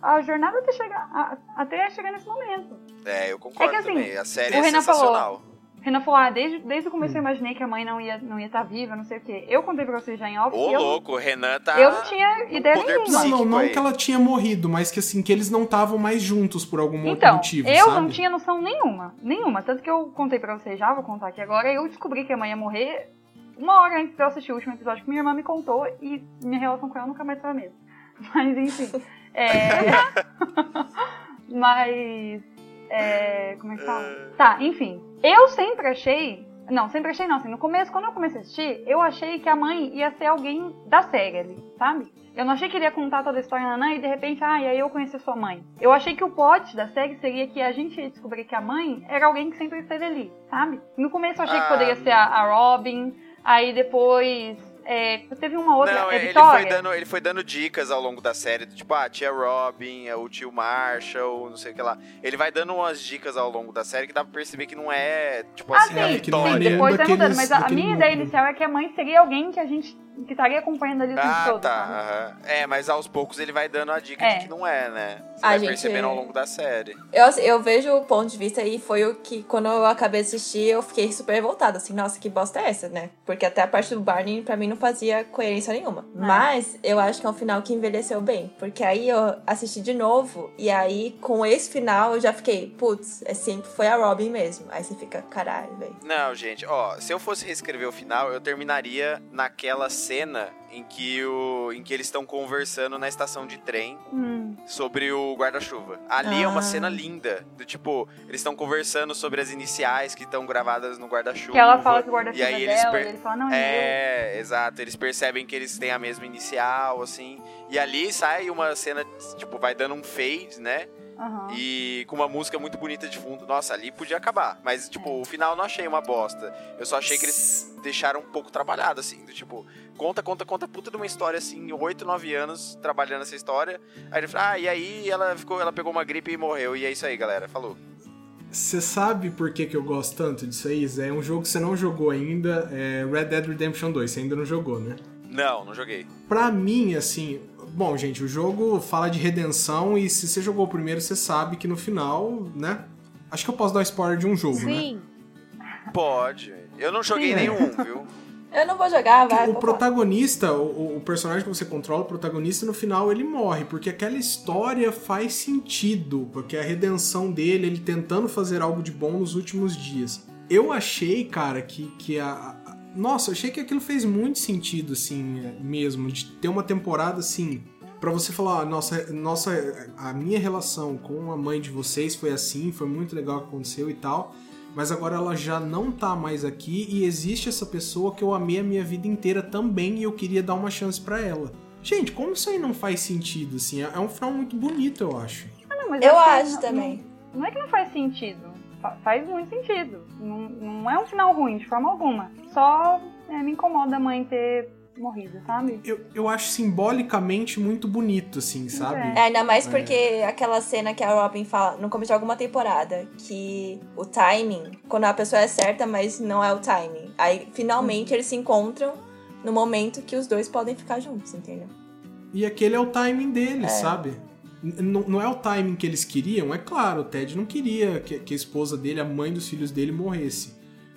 a jornada até chegar, a- até chegar nesse momento. É, eu concordo É que, assim, também. A série o é Renan falou, sensacional. Renan falou, ah, desde, desde o Hum. começo eu imaginei que a mãe não ia estar não ia tá viva, não sei o quê. Eu contei pra vocês já em off Ô, eu, louco, o Renan tá. eu não tinha ideia poder nenhuma. Não, não, não aí. que ela tinha morrido, mas que assim, que eles não estavam mais juntos por algum outro Então, motivo, eu sabe? não tinha noção nenhuma. Nenhuma. Tanto que eu contei pra vocês já, vou contar aqui agora. Eu descobri que a mãe ia morrer uma hora antes de eu assistir o último episódio que minha irmã me contou e minha relação com ela nunca mais foi a mesma. Mas enfim. É. Mas. É. Como é que fala? Tá, enfim. Eu sempre achei. Não, sempre achei não. Assim, no começo, quando eu comecei a assistir, eu achei que a mãe ia ser alguém da série ali, sabe? Eu não achei que ele ia contar toda a história na Nanã e de repente, ah, e aí eu conheci sua mãe. Eu achei que o plot da série seria que a gente ia descobrir que a mãe era alguém que sempre esteve ali, sabe? No começo eu achei que Ah, poderia ser a, a Robin, aí depois é, teve uma outra, Não, é ele Vitória. foi, dando, ele foi dando dicas ao longo da série, tipo, ah, a tia Robin, o tio Marshall, não sei o que lá. Ele vai dando umas dicas ao longo da série que dá pra perceber que não é, tipo Ah, assim, sim, a É, que não é sim, Vitória. nenhum depois vai mudando, daqueles- mas a, a minha ideia núcleo. inicial é que a mãe seria alguém que a gente que estaria acompanhando ali o tempo Ah, todo. tá. É, mas aos poucos ele vai dando a dica É. de que não é, né? Você A vai gente- percebendo ao longo da série. Eu, eu vejo o ponto de vista e foi o que, quando eu acabei de assistir, eu fiquei super revoltada, assim, nossa, que bosta é essa, né? Porque até a parte do Barney, pra mim, não fazia coerência nenhuma. Mas eu acho que é um final que envelheceu bem, porque aí eu assisti de novo, e aí, com esse final, eu já fiquei, putz, é sempre foi a Robin mesmo. Aí você fica, caralho, velho. Não, gente, ó, se eu fosse reescrever o final, eu terminaria naquela cena em que, o, em que eles estão conversando na estação de trem Hum. sobre o guarda-chuva. Ali é uma Ah. cena linda, do tipo, eles estão conversando sobre as iniciais que estão gravadas no guarda-chuva. Que ela fala que o guarda-chuva e aí é eles dela, per- ele fala, não, é. É, exato. Eles percebem que eles têm a mesma inicial, assim. E ali sai uma cena, tipo, vai dando um fade, né? Aham. E com uma música muito bonita de fundo. Nossa, ali podia acabar. Mas, tipo, o final eu não achei uma bosta. Eu só achei que eles deixaram um pouco trabalhado, assim. Do tipo, conta, conta, conta puta de uma história, assim, 8, 9 anos trabalhando essa história. Aí ele fala, ah, e aí ela ficou, ela pegou uma gripe e morreu. E é isso aí, galera. Falou. Você sabe por que, que eu gosto tanto disso aí, Zé? É um jogo que você não jogou ainda, é Red Dead Redemption 2, você ainda não jogou, né? Não, não joguei. Pra mim, assim, bom, gente, o jogo fala de redenção e se você jogou o primeiro, você sabe que no final, né? Acho que eu posso dar spoiler de um jogo, né? Sim. Pode. Eu não joguei Sim, nenhum, viu? Eu não vou jogar, vai. o protagonista, o, o personagem que você controla, o protagonista, no final ele morre, porque aquela história faz sentido, porque a redenção dele, ele tentando fazer algo de bom nos últimos dias. Eu achei, cara, que, que a. a- Nossa, achei que aquilo fez muito sentido, assim, mesmo, de ter uma temporada assim. Pra você falar, "Ah, nossa, nossa, a minha relação com a mãe de vocês foi assim, foi muito legal o que aconteceu e tal mas agora ela já não tá mais aqui e existe essa pessoa que eu amei a minha vida inteira também e eu queria dar uma chance pra ela. Gente, como isso aí não faz sentido, assim? É é um final muito bonito, eu acho. Ah, não, mas Eu que acho não- também. Não, não é que não faz sentido. Fa- faz muito sentido. Não, não é um final ruim, de forma alguma. Só é, me incomoda a mãe ter morrido, sabe? Eu, eu acho simbolicamente muito bonito, assim, sabe? É, ainda mais É. porque aquela cena que a Robin fala no começo de alguma temporada, que o timing, quando a pessoa é certa, mas não é o timing. Aí finalmente eles se encontram no momento que os dois podem ficar juntos, entendeu? E aquele é o timing deles, É. sabe? N- não é o timing que eles queriam, é claro, o Ted não queria que, que a esposa dele, a mãe dos filhos dele, morresse.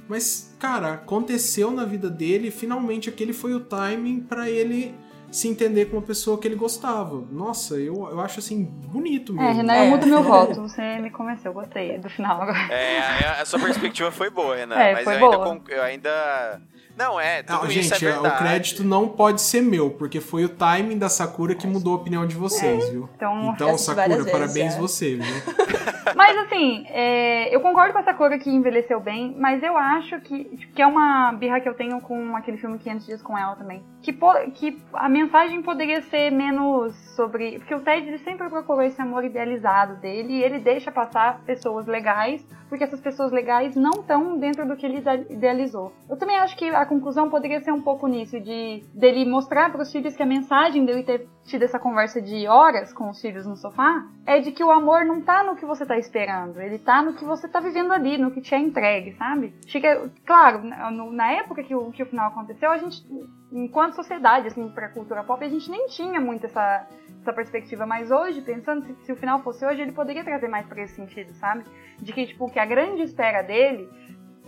Mas, cara, aconteceu na vida dele e finalmente aquele foi o timing pra ele se entender com uma pessoa que ele gostava. Nossa, eu, eu acho assim, bonito mesmo. É, Renan, É. eu mudo meu voto. Você me convenceu, gostei do final agora. É, a, a sua perspectiva foi boa, Renan. É, mas foi eu ainda, eu ainda. Não, é, tudo Não, isso gente, é é, verdade. o crédito não pode ser meu, porque foi o timing da Sakura que mudou a opinião de vocês, viu? Então, Então, Sakura, vezes parabéns já. você, viu? Mas assim, é, eu concordo com essa cor que envelheceu bem, mas eu acho que, que é uma birra que eu tenho com aquele filme 500 Dias com Ela também. Que, po- que a mensagem poderia ser menos sobre. Porque o Ted ele sempre procurou esse amor idealizado dele e ele deixa passar pessoas legais, porque essas pessoas legais não estão dentro do que ele ide- idealizou. Eu também acho que a conclusão poderia ser um pouco nisso, de dele mostrar para os filhos que a mensagem dele ter tido essa conversa de horas com os filhos no sofá é de que o amor não tá no que você tá esperando, ele tá no que você tá vivendo ali, no que te é entregue, sabe? Chega, claro, na época que o, que o final aconteceu, a gente, enquanto sociedade, assim, pra cultura pop, a gente nem tinha muito essa, essa perspectiva, mas hoje, pensando se, se o final fosse hoje, ele poderia trazer mais pra esse sentido, sabe? De que, tipo, que a grande espera dele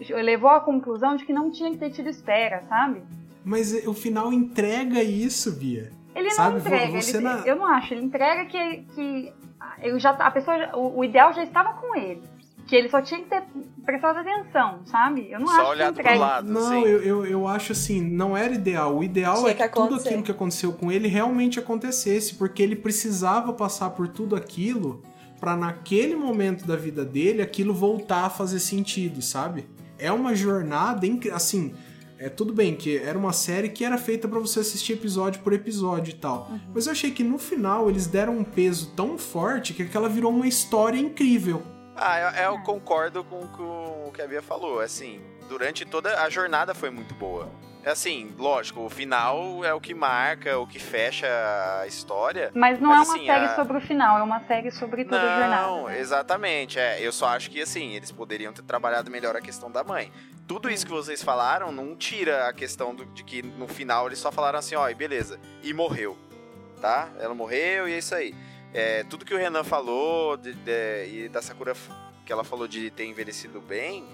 levou à conclusão de que não tinha que ter tido espera, sabe? Mas o final entrega isso, Bia. Ele não Sabe, entrega, você ele- na- eu não acho, ele entrega que, que ele já, a pessoa, o, o ideal já estava com ele. Que ele só tinha que ter prestado atenção, sabe? Eu não Só acho olhado que entrega. lado. Não, assim. eu, eu, eu acho assim, não era ideal. O ideal Tinha é que, que tudo aquilo que aconteceu com ele realmente acontecesse, porque ele precisava passar por tudo aquilo pra naquele momento da vida dele aquilo voltar a fazer sentido, sabe? É uma jornada assim, é tudo bem que era uma série que era feita pra você assistir episódio por episódio e tal. Mas eu achei que no final eles deram um peso tão forte que aquela virou uma história incrível. Ah, eu, eu concordo com, com o que a Bia falou. Assim, durante toda a jornada foi muito boa. É Assim, lógico, o final é o que marca, o que fecha a história. Mas não Mas, é uma assim, série a- sobre o final, é uma série sobre toda a jornada. Não, né? exatamente. É, eu só acho que assim, eles poderiam ter trabalhado melhor a questão da mãe. Tudo isso que vocês falaram não tira a questão do- de que no final eles só falaram assim, ó, e beleza, e morreu. Tá? Ela morreu e é isso aí. É, tudo que o Renan falou de- de- e da Sakura que ela falou de ter envelhecido bem,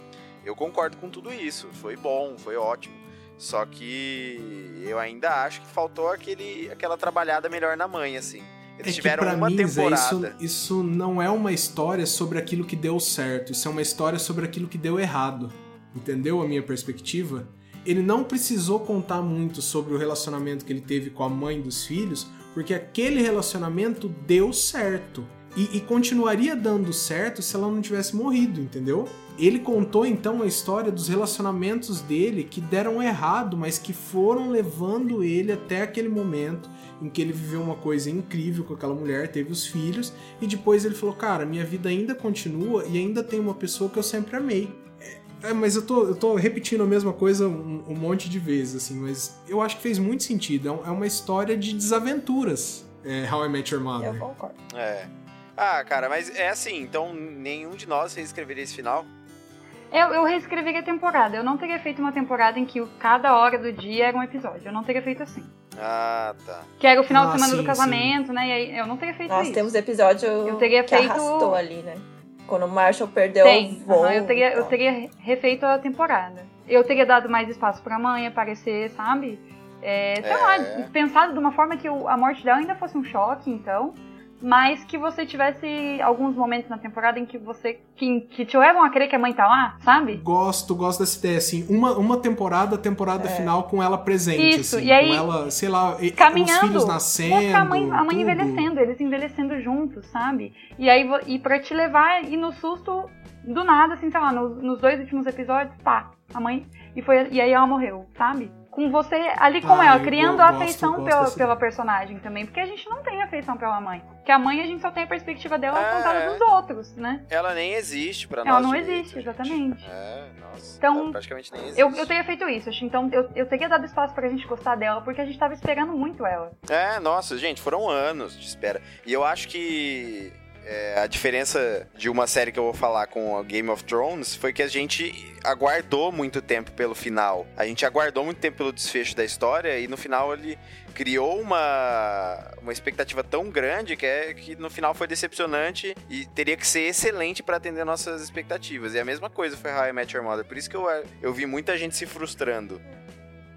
eu concordo com tudo isso. Foi bom, foi ótimo. Só que eu ainda acho que faltou aquele, aquela trabalhada melhor na mãe, assim. Eles É que tiveram pra uma mim, temporada. isso, isso não é uma história sobre aquilo que deu certo, isso é uma história sobre aquilo que deu errado. Entendeu a minha perspectiva? Ele não precisou contar muito sobre o relacionamento que ele teve com a mãe dos filhos, porque aquele relacionamento deu certo. E, e continuaria dando certo se ela não tivesse morrido, entendeu? Ele contou então a história dos relacionamentos dele que deram errado, mas que foram levando ele até aquele momento em que ele viveu uma coisa incrível com aquela mulher, teve os filhos, e depois ele falou: Cara, minha vida ainda continua e ainda tem uma pessoa que eu sempre amei. É, é, mas eu tô, eu tô repetindo a mesma coisa um, um monte de vezes, assim, mas eu acho que fez muito sentido. É É uma história de desaventuras. É, How I Met Your Eu Mother. concordo. É. Ah, cara, mas é assim, então nenhum de nós reescreveria esse final? Eu, eu reescreveria a temporada. Eu não teria feito uma temporada em que o- cada hora do dia era um episódio. Eu não teria feito assim. Ah, tá. Que era o final Ah, de semana sim, do casamento, né? E aí eu não teria feito Nossa, isso. temos episódio Eu teria que feito- arrastou ali, né? Quando o Marshall perdeu Tem. o voo. aham, eu, teria, eu teria refeito a temporada. Eu teria dado mais espaço pra mãe aparecer, sabe? É, sei É. lá, pensado de uma forma que a morte dela ainda fosse um choque, então. Mas que você tivesse alguns momentos na temporada em que você. que, que te levam a crer que a mãe tá lá, sabe? Gosto, gosto dessa ideia, assim, uma, uma temporada, temporada É. final com ela presente, Isso, assim, e aí, com ela, sei lá, e- os caminhando, filhos nascendo, a mãe, a mãe tudo. envelhecendo, eles envelhecendo juntos, sabe? E aí e pra te levar e no susto do nada, assim, sei lá, nos, nos dois últimos episódios, pá, a mãe. E, foi, e aí ela morreu, sabe? Com você ali com Ah, ela, eu criando gosto- afeição gosto pela, dessa pela personagem também. Porque a gente não tem afeição pela mãe. Porque a mãe a gente só tem a perspectiva dela É, contada dos outros, né? Ela nem existe pra Ela nós. não direito, existe, gente. exatamente. É, nossa. Então, ela praticamente nem existe. Eu, eu teria feito isso, acho. então eu, eu teria dado espaço pra gente gostar dela, porque a gente tava esperando muito ela. É, nossa, gente, foram anos de espera. E eu acho que é, a diferença de uma série que eu vou falar com a Game of Thrones foi que a gente aguardou muito tempo pelo final. A gente aguardou muito tempo pelo desfecho da história e no final ele criou uma, uma expectativa tão grande que, é, que no final foi decepcionante e teria que ser excelente para atender nossas expectativas. E a mesma coisa foi How I Your Mother. Por isso que eu, eu vi muita gente se frustrando.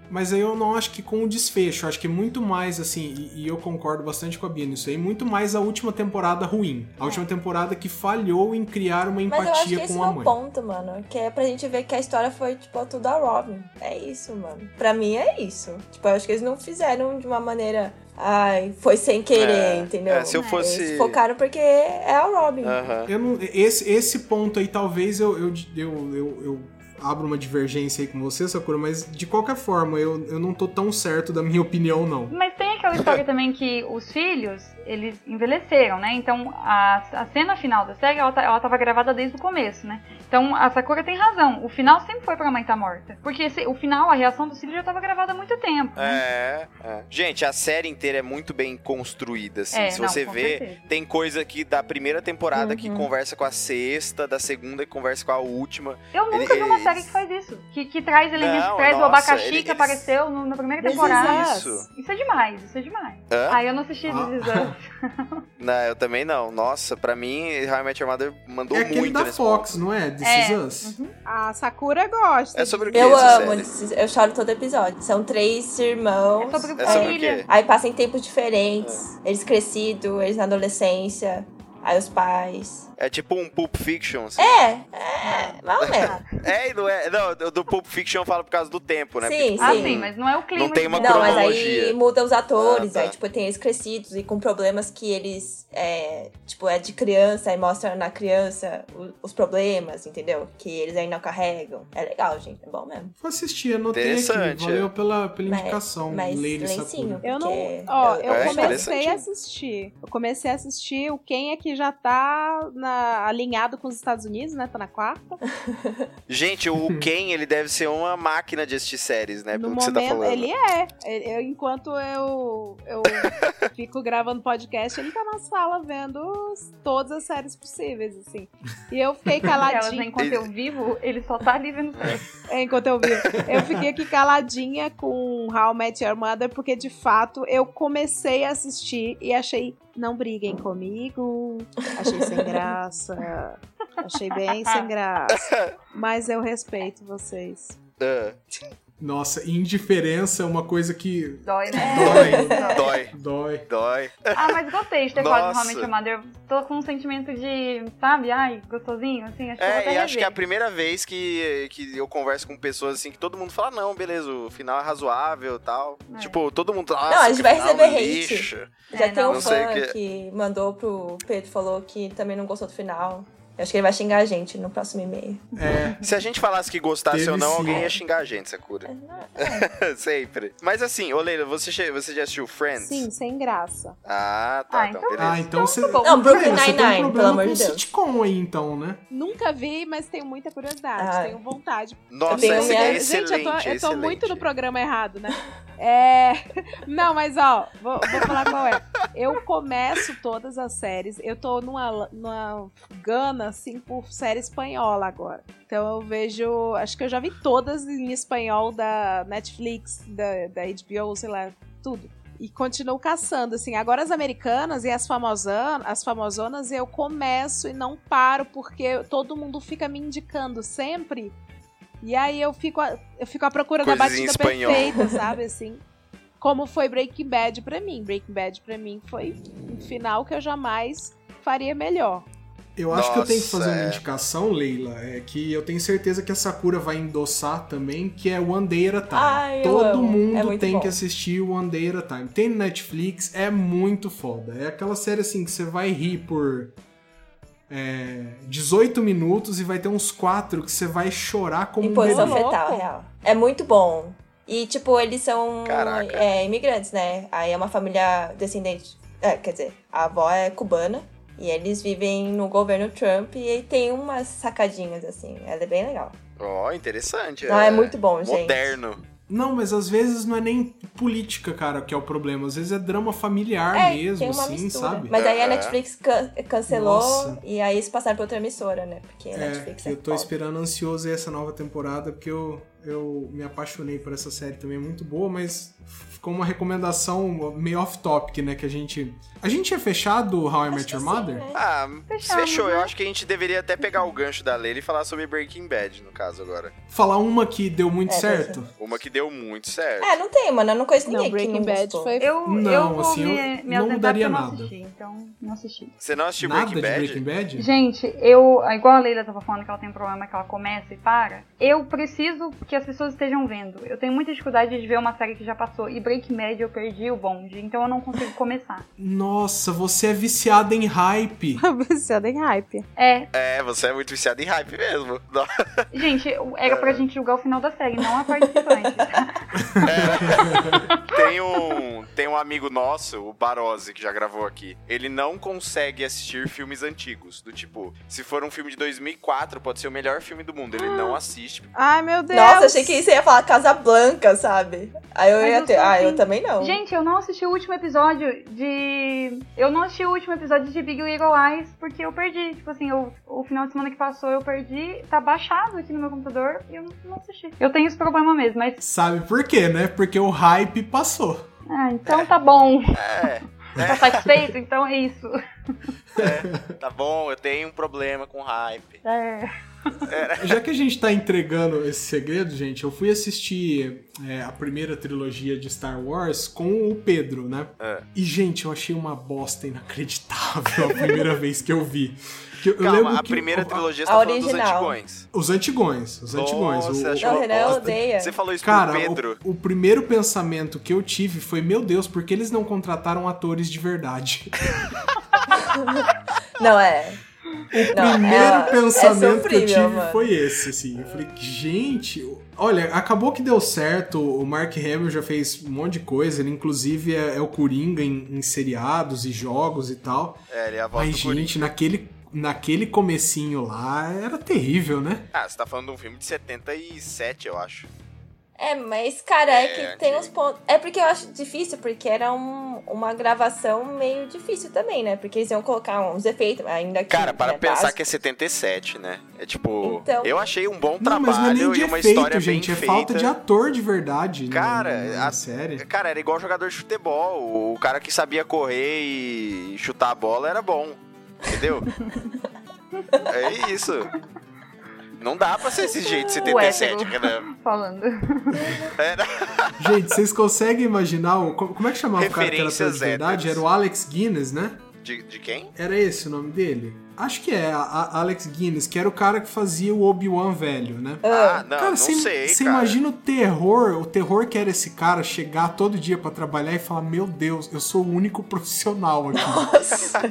Mas aí eu não acho que com o desfecho, acho que muito mais assim, e, e eu concordo bastante com a Bia nisso aí, muito mais a última temporada ruim. A última temporada que falhou em criar uma Mas eu acho empatia que esse com é a o mãe. ponto, mano. Que é pra gente ver que a história foi, tipo, tudo a Robin. É isso, mano. Pra mim é isso. Tipo, eu acho que eles não fizeram de uma maneira. Ai, foi sem querer, É, entendeu? é, se eu fosse- Eles focaram porque é a Robin. Eu não, esse, esse ponto aí, talvez eu, eu, eu, eu, eu abro uma divergência aí com você, Sakura, mas de qualquer forma, eu, eu não tô tão certo da minha opinião, não. Mas tem aquela história também que os filhos, eles envelheceram, né? Então a, a cena final da série, ela, tá- ela tava gravada desde o começo, né? Então a Sakura tem razão. O final sempre foi pra mãe tá morta. Porque esse- o final, a reação dos filhos já tava gravada há muito tempo. né? É, é. Gente, a série inteira é muito bem construída, assim. É, Se não, você vê, certeza. tem coisa aqui da primeira temporada que Uhum. conversa com a sexta, da segunda que conversa com a última. Eu nunca Ele- vi uma eles- série que faz isso. Que, que traz elementos, Não, traz o nossa, abacaxi ele- que apareceu no- na primeira temporada. Us. Isso. Isso é demais, isso é demais. Hã? Ah, eu não assisti Ah. This Is Us. Não, eu também não. Nossa, pra mim, How I Met Your Mother mandou É aquele muito da nesse Fox, ponto. não é? This É. Is Us. A Sakura gosta. É sobre o que Eu amo, eu choro todo episódio. São três irmãos. É sobre É sobre o quê? Aí passam em tempos diferentes. Eles crescidos, eles na adolescência. Aí os pais. É tipo um Pulp Fiction, assim. É, é, mais ou menos. É, e não é. Não, do- do Pulp Fiction eu falo por causa do tempo, né? Sim, Porque, Ah, sim. mas não é o clima. Não tem uma Não, mas cronologia. aí muda os atores, Ah, tá. aí tipo, tem eles crescidos e com problemas que eles, é, tipo, é de criança, aí mostra na criança os problemas, entendeu? Que eles ainda não carregam. É legal, gente, é bom mesmo. Vou assistir, anotei aqui. Interessante, Valeu é. pela, pela Mas- indicação, Mas Lady lencinho. Sakura. Eu não. Ó, eu É, comecei a assistir. Eu comecei a assistir o Quem é que já tá na- alinhado com os Estados Unidos, né? Tá na quarta. Gente, o Ken, ele deve ser uma máquina de assistir séries, né? no Pelo que você tá momento, falando. ele é. Ele- eu- enquanto eu, eu fico gravando podcast, ele tá na sala vendo os- todas as séries possíveis, assim. E eu fiquei Elas, caladinha. enquanto eu vivo, ele só tá ali vendo. É, enquanto eu vi. Eu fiquei aqui caladinha com How I Met Your Mother, porque de fato eu comecei a assistir e achei. Não briguem comigo. Achei sem graça. Achei bem sem graça. Mas eu respeito vocês. Ah, Nossa, indiferença é uma coisa que Dói, né? Dói. dói, dói. dói. Ah, mas gostei de ter falado Nossa. realmente Your Mother. Tô com um sentimento de, sabe, ai, gostosinho, assim, acho que eu vou até É, e acho que é a primeira vez que, que eu converso com pessoas assim, que todo mundo fala, não, beleza, o final é razoável e tal. É. Tipo, todo mundo, Não, a gente que vai receber hate. lixo. Já É, tem não. um Não fã que- que... mandou pro Pedro, falou que também não gostou do final. Eu acho que ele vai xingar a gente no próximo e-mail. É, Se a gente falasse que gostasse Teve ou não, sim. alguém ia xingar a gente, Sakura. Sempre. Mas assim, ô Leila, você, você já assistiu Friends? Sim, sem graça. Ah, tá, Ah, então, então- beleza. ah, então você. bom. Não, Brooklyn Você tem um Nine-Nine, problema pelo amor de Deus. sitcom aí, então, né? Nunca vi, mas tenho muita curiosidade. Ai. Tenho vontade. Nossa, tenho esse minha- é Gente, excelente, eu tô, eu tô excelente. muito no programa errado, né? É. Não, mas ó, vou, vou falar qual é. Eu começo todas as séries. Eu tô numa, numa gana, assim, por série espanhola agora. Então eu vejo. Acho que eu já vi todas em espanhol da Netflix, da, da HBO, sei lá, tudo. E continuo caçando, assim. Agora as americanas e as famosanas, as famosonas, eu começo e não paro, porque todo mundo fica me indicando sempre. E aí eu fico, a- eu fico à procura da batida espanhol. perfeita, sabe, assim. Como foi Breaking Bad pra mim. Breaking Bad pra mim foi um final que eu jamais faria melhor. Eu acho que eu tenho que Nossa, fazer uma é. indicação, Leila, é que eu tenho certeza que a Sakura vai endossar também, que é One Day at a Time. Ai, Todo amo. mundo É tem bom. que assistir One Day at a Time. Tem no Netflix, é muito foda. É aquela série assim que você vai rir por é, 18 minutos e vai ter uns 4 que você vai chorar como Em um posição bebê. fetal, real. É muito bom. E, tipo, eles são é, imigrantes, né? Aí é uma família descendente. É, quer dizer, a avó é cubana. E eles vivem no governo Trump. E aí tem umas sacadinhas, assim. Ela é bem legal. Ó, interessante. Não, é muito bom, gente. Moderno. Não, mas às vezes não é nem política, cara, que é o problema. Às vezes é drama familiar É, mesmo, assim, mistura. sabe? Mas aí a É. Netflix can- cancelou Nossa. e aí eles passaram pra outra emissora, né? Porque a É, Netflix é eu tô foda. esperando ansioso aí essa nova temporada, porque eu, eu me apaixonei por essa série também, é muito boa, mas ficou uma recomendação meio off-topic, né, que a gente... A gente tinha fechado How I Acho Met Your sim, Mother? né? Ah, Fechamos, fechou. né? Eu acho que a gente deveria até pegar o gancho da Leila e falar sobre Breaking Bad, no caso, agora. Falar uma que deu muito É, certo? Uma que deu muito certo. É, não tem, mano. Eu não conheço Não, ninguém que Breaking não Bad foi. Eu, Não, eu assim, eu me, me não mudaria eu não nada. assisti, então não assisti. Você não assistiu Nada Breaking de Bad? Breaking Bad? Gente, eu, igual a Leila tava falando que ela tem um problema que ela começa e para, eu preciso que as pessoas estejam vendo. Eu tenho muita dificuldade de ver uma série que já passou. E Breaking Bad eu perdi o bonde, então eu não consigo começar. Nossa, você é viciada em hype. Viciada em hype. É, É, você é muito viciado em hype mesmo. Gente, era pra gente julgar o final da série, não a participante. Tem um, tem um amigo nosso, o Barose, que já gravou aqui. Ele não consegue assistir filmes antigos. Do tipo, se for um filme de 2004, pode ser o melhor filme do mundo. Ele não assiste. Ai, meu Deus. Nossa, achei que você ia falar Casa Blanca, sabe? Aí eu Mas ia eu ter. Ah, assim. eu também não. Gente, eu não assisti o último episódio de. Eu não assisti o último episódio de Big Little Lies porque eu perdi. Tipo assim, eu- o final de semana que passou eu perdi. Tá baixado aqui no meu computador e eu não, não assisti. Eu tenho esse problema mesmo, mas. Sabe por quê, né? Porque o hype passou. Ah, então tá bom. É, Tá satisfeito? Então é isso. tá bom, eu tenho um problema com hype. É. Já que a gente tá entregando esse segredo, gente, eu fui assistir é, a primeira trilogia de Star Wars com o Pedro, né? É. E, gente, eu achei uma bosta inacreditável a primeira vez que eu vi. Que eu, eu Calma, lembro a que primeira o- trilogia a você tá falando dos antigões. Os antigões, os antigões. Nossa, o- achou- Não, o Renan odeia. Você falou isso Cara, pro Pedro. o, o primeiro pensamento que eu tive foi: meu Deus, por que eles não contrataram atores de verdade? Não, é. O Não, primeiro é- pensamento é que eu sofrível, tive mano. foi esse, assim. Eu falei, gente, olha, acabou que deu certo. O Mark Hamill já fez um monte de coisa. Ele, inclusive, é, é o Coringa em, em seriados e jogos e tal. É, ele é a voz Mas, do Coringa. gente, naquele, naquele comecinho lá era terrível, né? Ah, você tá falando de um filme de 77, eu acho. É, mas, cara, é, É, que tem uns pontos. É porque eu acho difícil, porque era um- uma gravação meio difícil também, né? Porque eles iam colocar uns efeitos, ainda que. Cara, para né, pensar básico. que é 77, né? É tipo, Então- eu achei um bom Não, trabalho mas não é nem de e uma efeito, história gente. bem É feita. falta de ator de verdade. na- Cara, na, na a- série. Cara, era igual jogador de futebol. O cara que sabia correr e chutar a bola era bom. Entendeu? é isso. Não dá pra ser esse jeito 77, hétero. Renan. Falando. Era... Gente, vocês conseguem imaginar o. Como é que chamava o cara que era de Referências verdade? Era o Alex Guinness, né? De, de quem? Era esse o nome dele? Acho que é, a- a Alex Guinness, que era o cara que fazia o Obi-Wan velho, né? Ah, não, cara, não cê- sei, Você imagina o terror, o terror que era esse cara chegar todo dia pra trabalhar e falar: Meu Deus, eu sou o único profissional aqui. Nossa.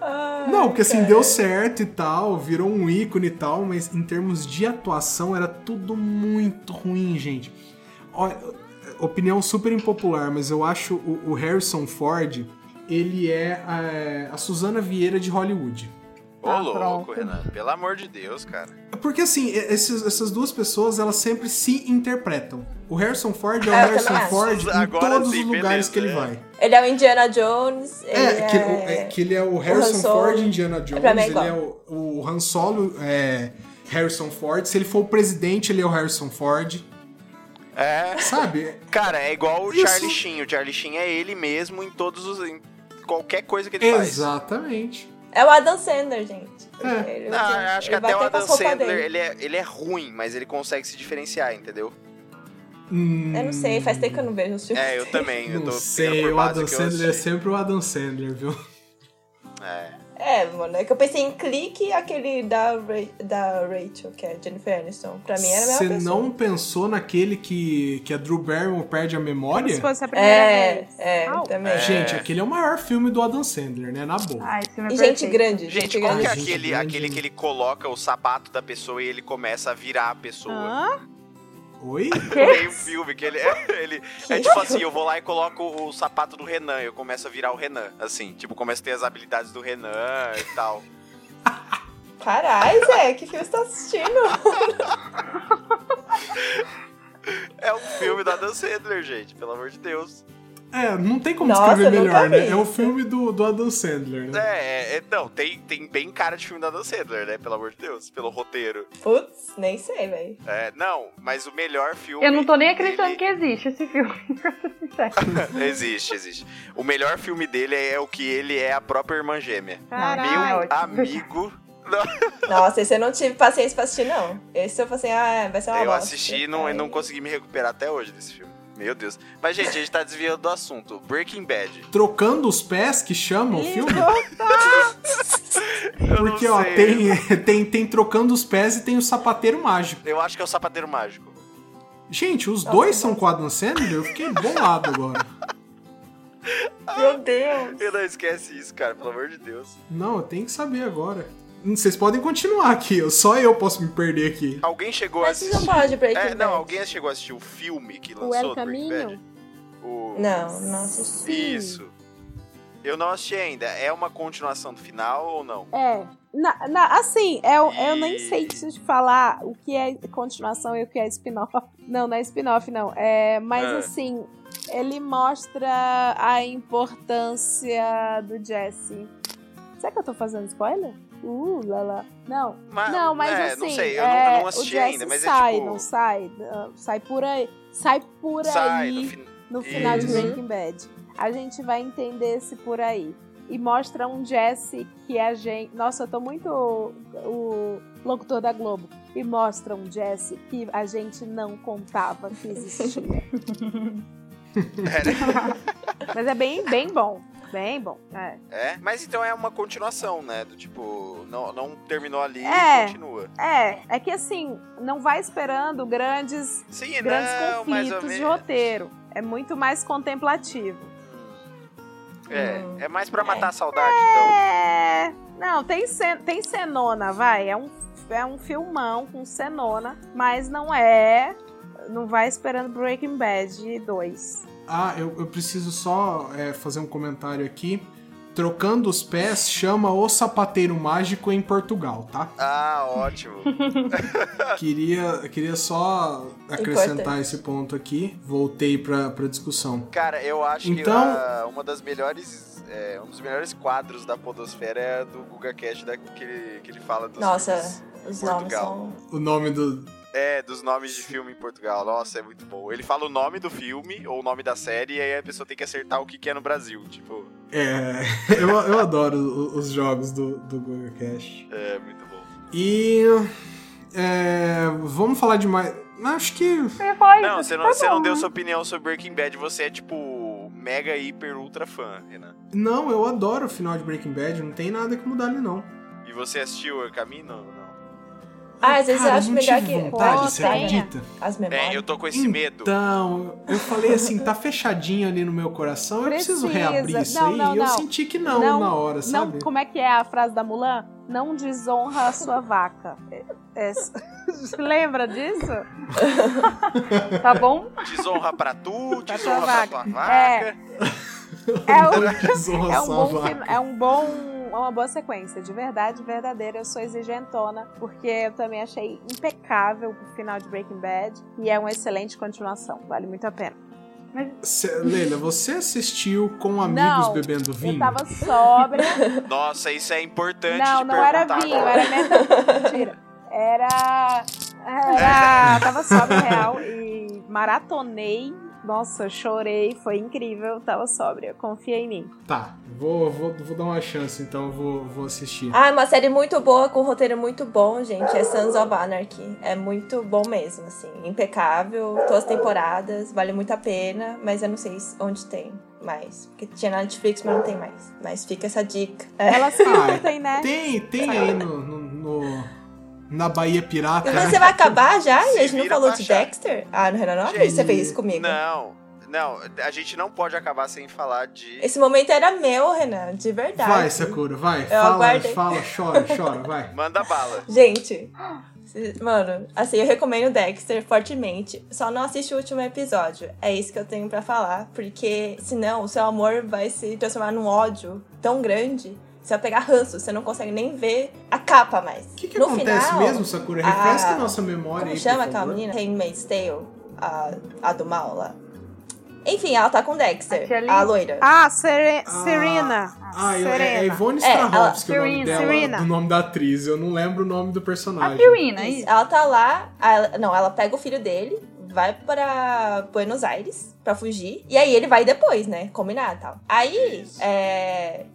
Ai, Não, porque assim, cara. deu certo e tal, virou um ícone e tal, mas em termos de atuação era tudo muito ruim, gente. Olha, opinião super impopular, mas eu acho o, o Harrison Ford, ele é a, a Susana Vieira de Hollywood. Ô, Ah, louco, pronto. Renan. Pelo amor de Deus, cara. Porque assim, esses- essas duas pessoas, elas sempre se interpretam. O Harrison Ford é o Ah, Harrison. Ford em Agora todos sim, os lugares beleza, que ele é. vai. Ele é o Indiana Jones. Ele É, que, é... o- é, que ele é o Harrison Solo. Ford Indiana Jones, pra mim é ele igual. é o, o Han Solo é Harrison Ford. Se ele for o presidente, ele é o Harrison Ford. É. Sabe? Cara, é igual o Isso. Charlie Sheen. O Charlie Sheen é ele mesmo em todos os. em qualquer coisa que ele faz. Exatamente. É o Adam Sandler, gente. É. Ele- Não, eu acho que ele até o Adam Sandler, ele é, ele é ruim, mas ele consegue se diferenciar, entendeu? Hum, Eu não sei, faz tempo que eu não vejo os filmes. É, eu também. eu Não tô sei, o Adam Sandler é sempre o Adam Sandler, viu? É. É, mano, é que eu pensei em clique e aquele da, Ra- da Rachel, que é Jennifer Aniston. Pra mim era a mesma Você não pensou naquele que, que a Drew Barrymore perde a memória? Se fosse a primeira É, vez. é, Au. também. Gente, aquele é o maior filme do Adam Sandler, né? Na boa. Ah, esse filme é E gente grande, Gente, gente qual que é grande. Aquele, grande. aquele que ele coloca o sapato da pessoa e ele começa a virar a pessoa? Hã? Oi? No meio filme, que ele, ele é tipo assim, eu vou lá e coloco o sapato do Renan, eu começo a virar o Renan, assim, tipo, começo a ter as habilidades do Renan e tal. Caralho, Zé, que filme você tá assistindo? É um filme da Dan Sandler, gente, pelo amor de Deus. É, não tem como Nossa, melhor, né? É o filme do, do Adam Sandler, né? É, é, não, tem, tem bem cara de filme da Dan Sandler, né? Pelo amor de Deus, pelo roteiro. Putz, nem sei, velho. É, não, mas o melhor filme. Eu não tô nem acreditando dele- que existe esse filme, pra ser sincero. existe, existe. O melhor filme dele é o que ele é a própria irmã gêmea. Caralho. Meu é ótimo. amigo. Nossa, esse eu não tive paciência pra assistir, não. Esse eu falei assim, ah, vai ser uma Eu bosta. assisti e não, e não consegui me recuperar até hoje desse filme. Meu Deus. Mas, gente, a gente tá desviando do assunto. Breaking Bad. Trocando os pés que chama o filme? Porque, ó, tem, tem, tem Trocando os Pés e tem o Sapateiro Mágico. Eu acho que é o Sapateiro Mágico. Gente, os Nossa, dois são com o Adam Sandler? Eu fiquei bolado agora. Meu Deus. Eu não esquece isso, cara, pelo amor de Deus. Não, eu tenho que saber agora. Vocês podem continuar aqui, só eu posso me perder aqui. Alguém chegou Mas a você assistir. não pode Breaking É, não, Bad. alguém chegou a assistir o filme que O lançou El do Breaking Caminho? O... Não, não assisti. Isso. Eu não assisti ainda. É uma continuação do final ou não? É. Na, na- assim, eu, eu nem E- sei te falar o que é continuação e o que é spin-off. Não, não é spin-off, não. É, mas Ah. assim, ele mostra a importância do Jesse. Será que eu tô fazendo spoiler? Uh, lá, lá. Não, Mas, não, mas é, assim, não sei, eu, não, é, eu não o assisti Jesse ainda, mas sai, é tipo. não sai? Ah, Sai por aí. Sai por sai aí no fin... no final de Isso. Breaking Bad. A gente vai entender esse por aí. E mostra um Jesse que a gente. Nossa, eu tô muito o, o locutor da Globo. E mostra um Jesse que a gente não contava que existia. Mas é bem, bem bom. Bem bom. É. É, mas então é uma continuação, né? Do tipo, não, não terminou ali É. e continua. É, é que assim, não vai esperando grandes, Sim, grandes não, conflitos de roteiro. É muito mais contemplativo. É, Hum. é mais pra matar a saudade, então. É. Não, tem, cen tem cenona, vai. É um, é um filmão com cenona, mas não é. Não vai esperando Breaking Bad 2. Ah, eu, eu preciso só é, fazer um comentário aqui. Trocando os pés chama o sapateiro mágico em Portugal, tá? Ah, ótimo. Queria, queria só acrescentar Importante. esse ponto aqui. Voltei pra, pra discussão. Cara, eu acho que Então- a- uma das melhores. é, um dos melhores quadros da Podosfera é do Guga Cash da, que, ele, que ele fala dos Nossa, os em nomes Portugal. são. O nome do. É, dos nomes de filme em Portugal. Nossa, é muito bom. Ele fala o nome do filme ou o nome da série e aí a pessoa tem que acertar o que, que é no Brasil. Tipo, É. Eu, eu adoro os jogos do, do Google Cash. é muito bom. E. é, vamos falar de mais. Acho que. Falar Não, você não, tá você não bom, deu né? sua opinião sobre Breaking Bad. Você é, tipo, mega, hiper, ultra fã, Renan. Não, eu adoro o final de Breaking Bad. Não tem nada que mudar ali, não. E você assistiu El Camino? Ah, às vezes eu Cara, acho não melhor tive que. vontade, Pô, você tenha. acredita? As memórias. É, eu tô com esse medo. Então, eu falei assim, tá fechadinho ali no meu coração, eu preciso Precisa. reabrir isso Não, aí. não, e eu senti que não, Não, na hora, sabe? Não, como é que é a frase da Mulan? Não desonra a sua vaca. É- é- lembra disso? Tá bom? Desonra pra tu, Pra desonra pra tua vaca. É. É, o- Desonra é um sua bom, é um bom, é uma boa sequência, de verdade, verdadeira. Eu sou exigentona, porque eu também achei impecável o final de Breaking Bad e é uma excelente continuação. Vale muito a pena. Cê- Leila, você assistiu com amigos Não, bebendo vinho? Eu tava sóbria. Nossa, isso é importante não, de não era vinho, agora. era meta... Mentira. Era. Era. Tava sóbria real e maratonei. Nossa, chorei, foi incrível. Tava sóbria, confia em mim. Tá, vou, vou, vou dar uma chance, então vou, vou assistir. Ah, uma série muito boa, com um roteiro muito bom, gente. É Sons of Anarchy. É muito bom mesmo, assim. Impecável, todas as temporadas, vale muito a pena, mas eu não sei onde tem mais. Porque tinha na Netflix, mas não tem mais. Mas fica essa dica. É. Elas Ah, curtem, né? Tem, tem aí no, no- no- na Bahia Pirata. E né? você vai acabar já? Se E a gente não falou de achar. Dexter? Ah, no Renan não Gente, você fez isso comigo. Não, não, a gente não pode acabar sem falar de. Esse momento era meu, Renan, de verdade. Vai, Sakura, vai. fala, aguardei. fala, chora, chora, vai. Manda bala. Gente, mano, assim, eu recomendo Dexter fortemente. Só não assiste o último episódio. É isso que eu tenho pra falar. Porque senão o seu amor vai se transformar num ódio tão grande. Você vai pegar ranço, você não consegue nem ver a capa mais. O que, que no acontece final, mesmo, Sakura? Refresca a- a nossa memória Como aí, chama aquela menina? Handmaid's Tale, a, a do mal lá. Enfim, ela tá com o Dexter, A Liz? a loira. Ah, Sere- Ah, Serena. Ah, é, Serena. é Ivone É, ela- Strahovski o nome dela, Serena. do nome da atriz. Eu não lembro o nome do A personagem. Serena, é Isso, isso? Ela tá lá, a- ela- não, ela pega o filho dele, vai pra Buenos Aires pra fugir, e aí ele vai depois, né? Combinar e tal. Aí, Isso. é.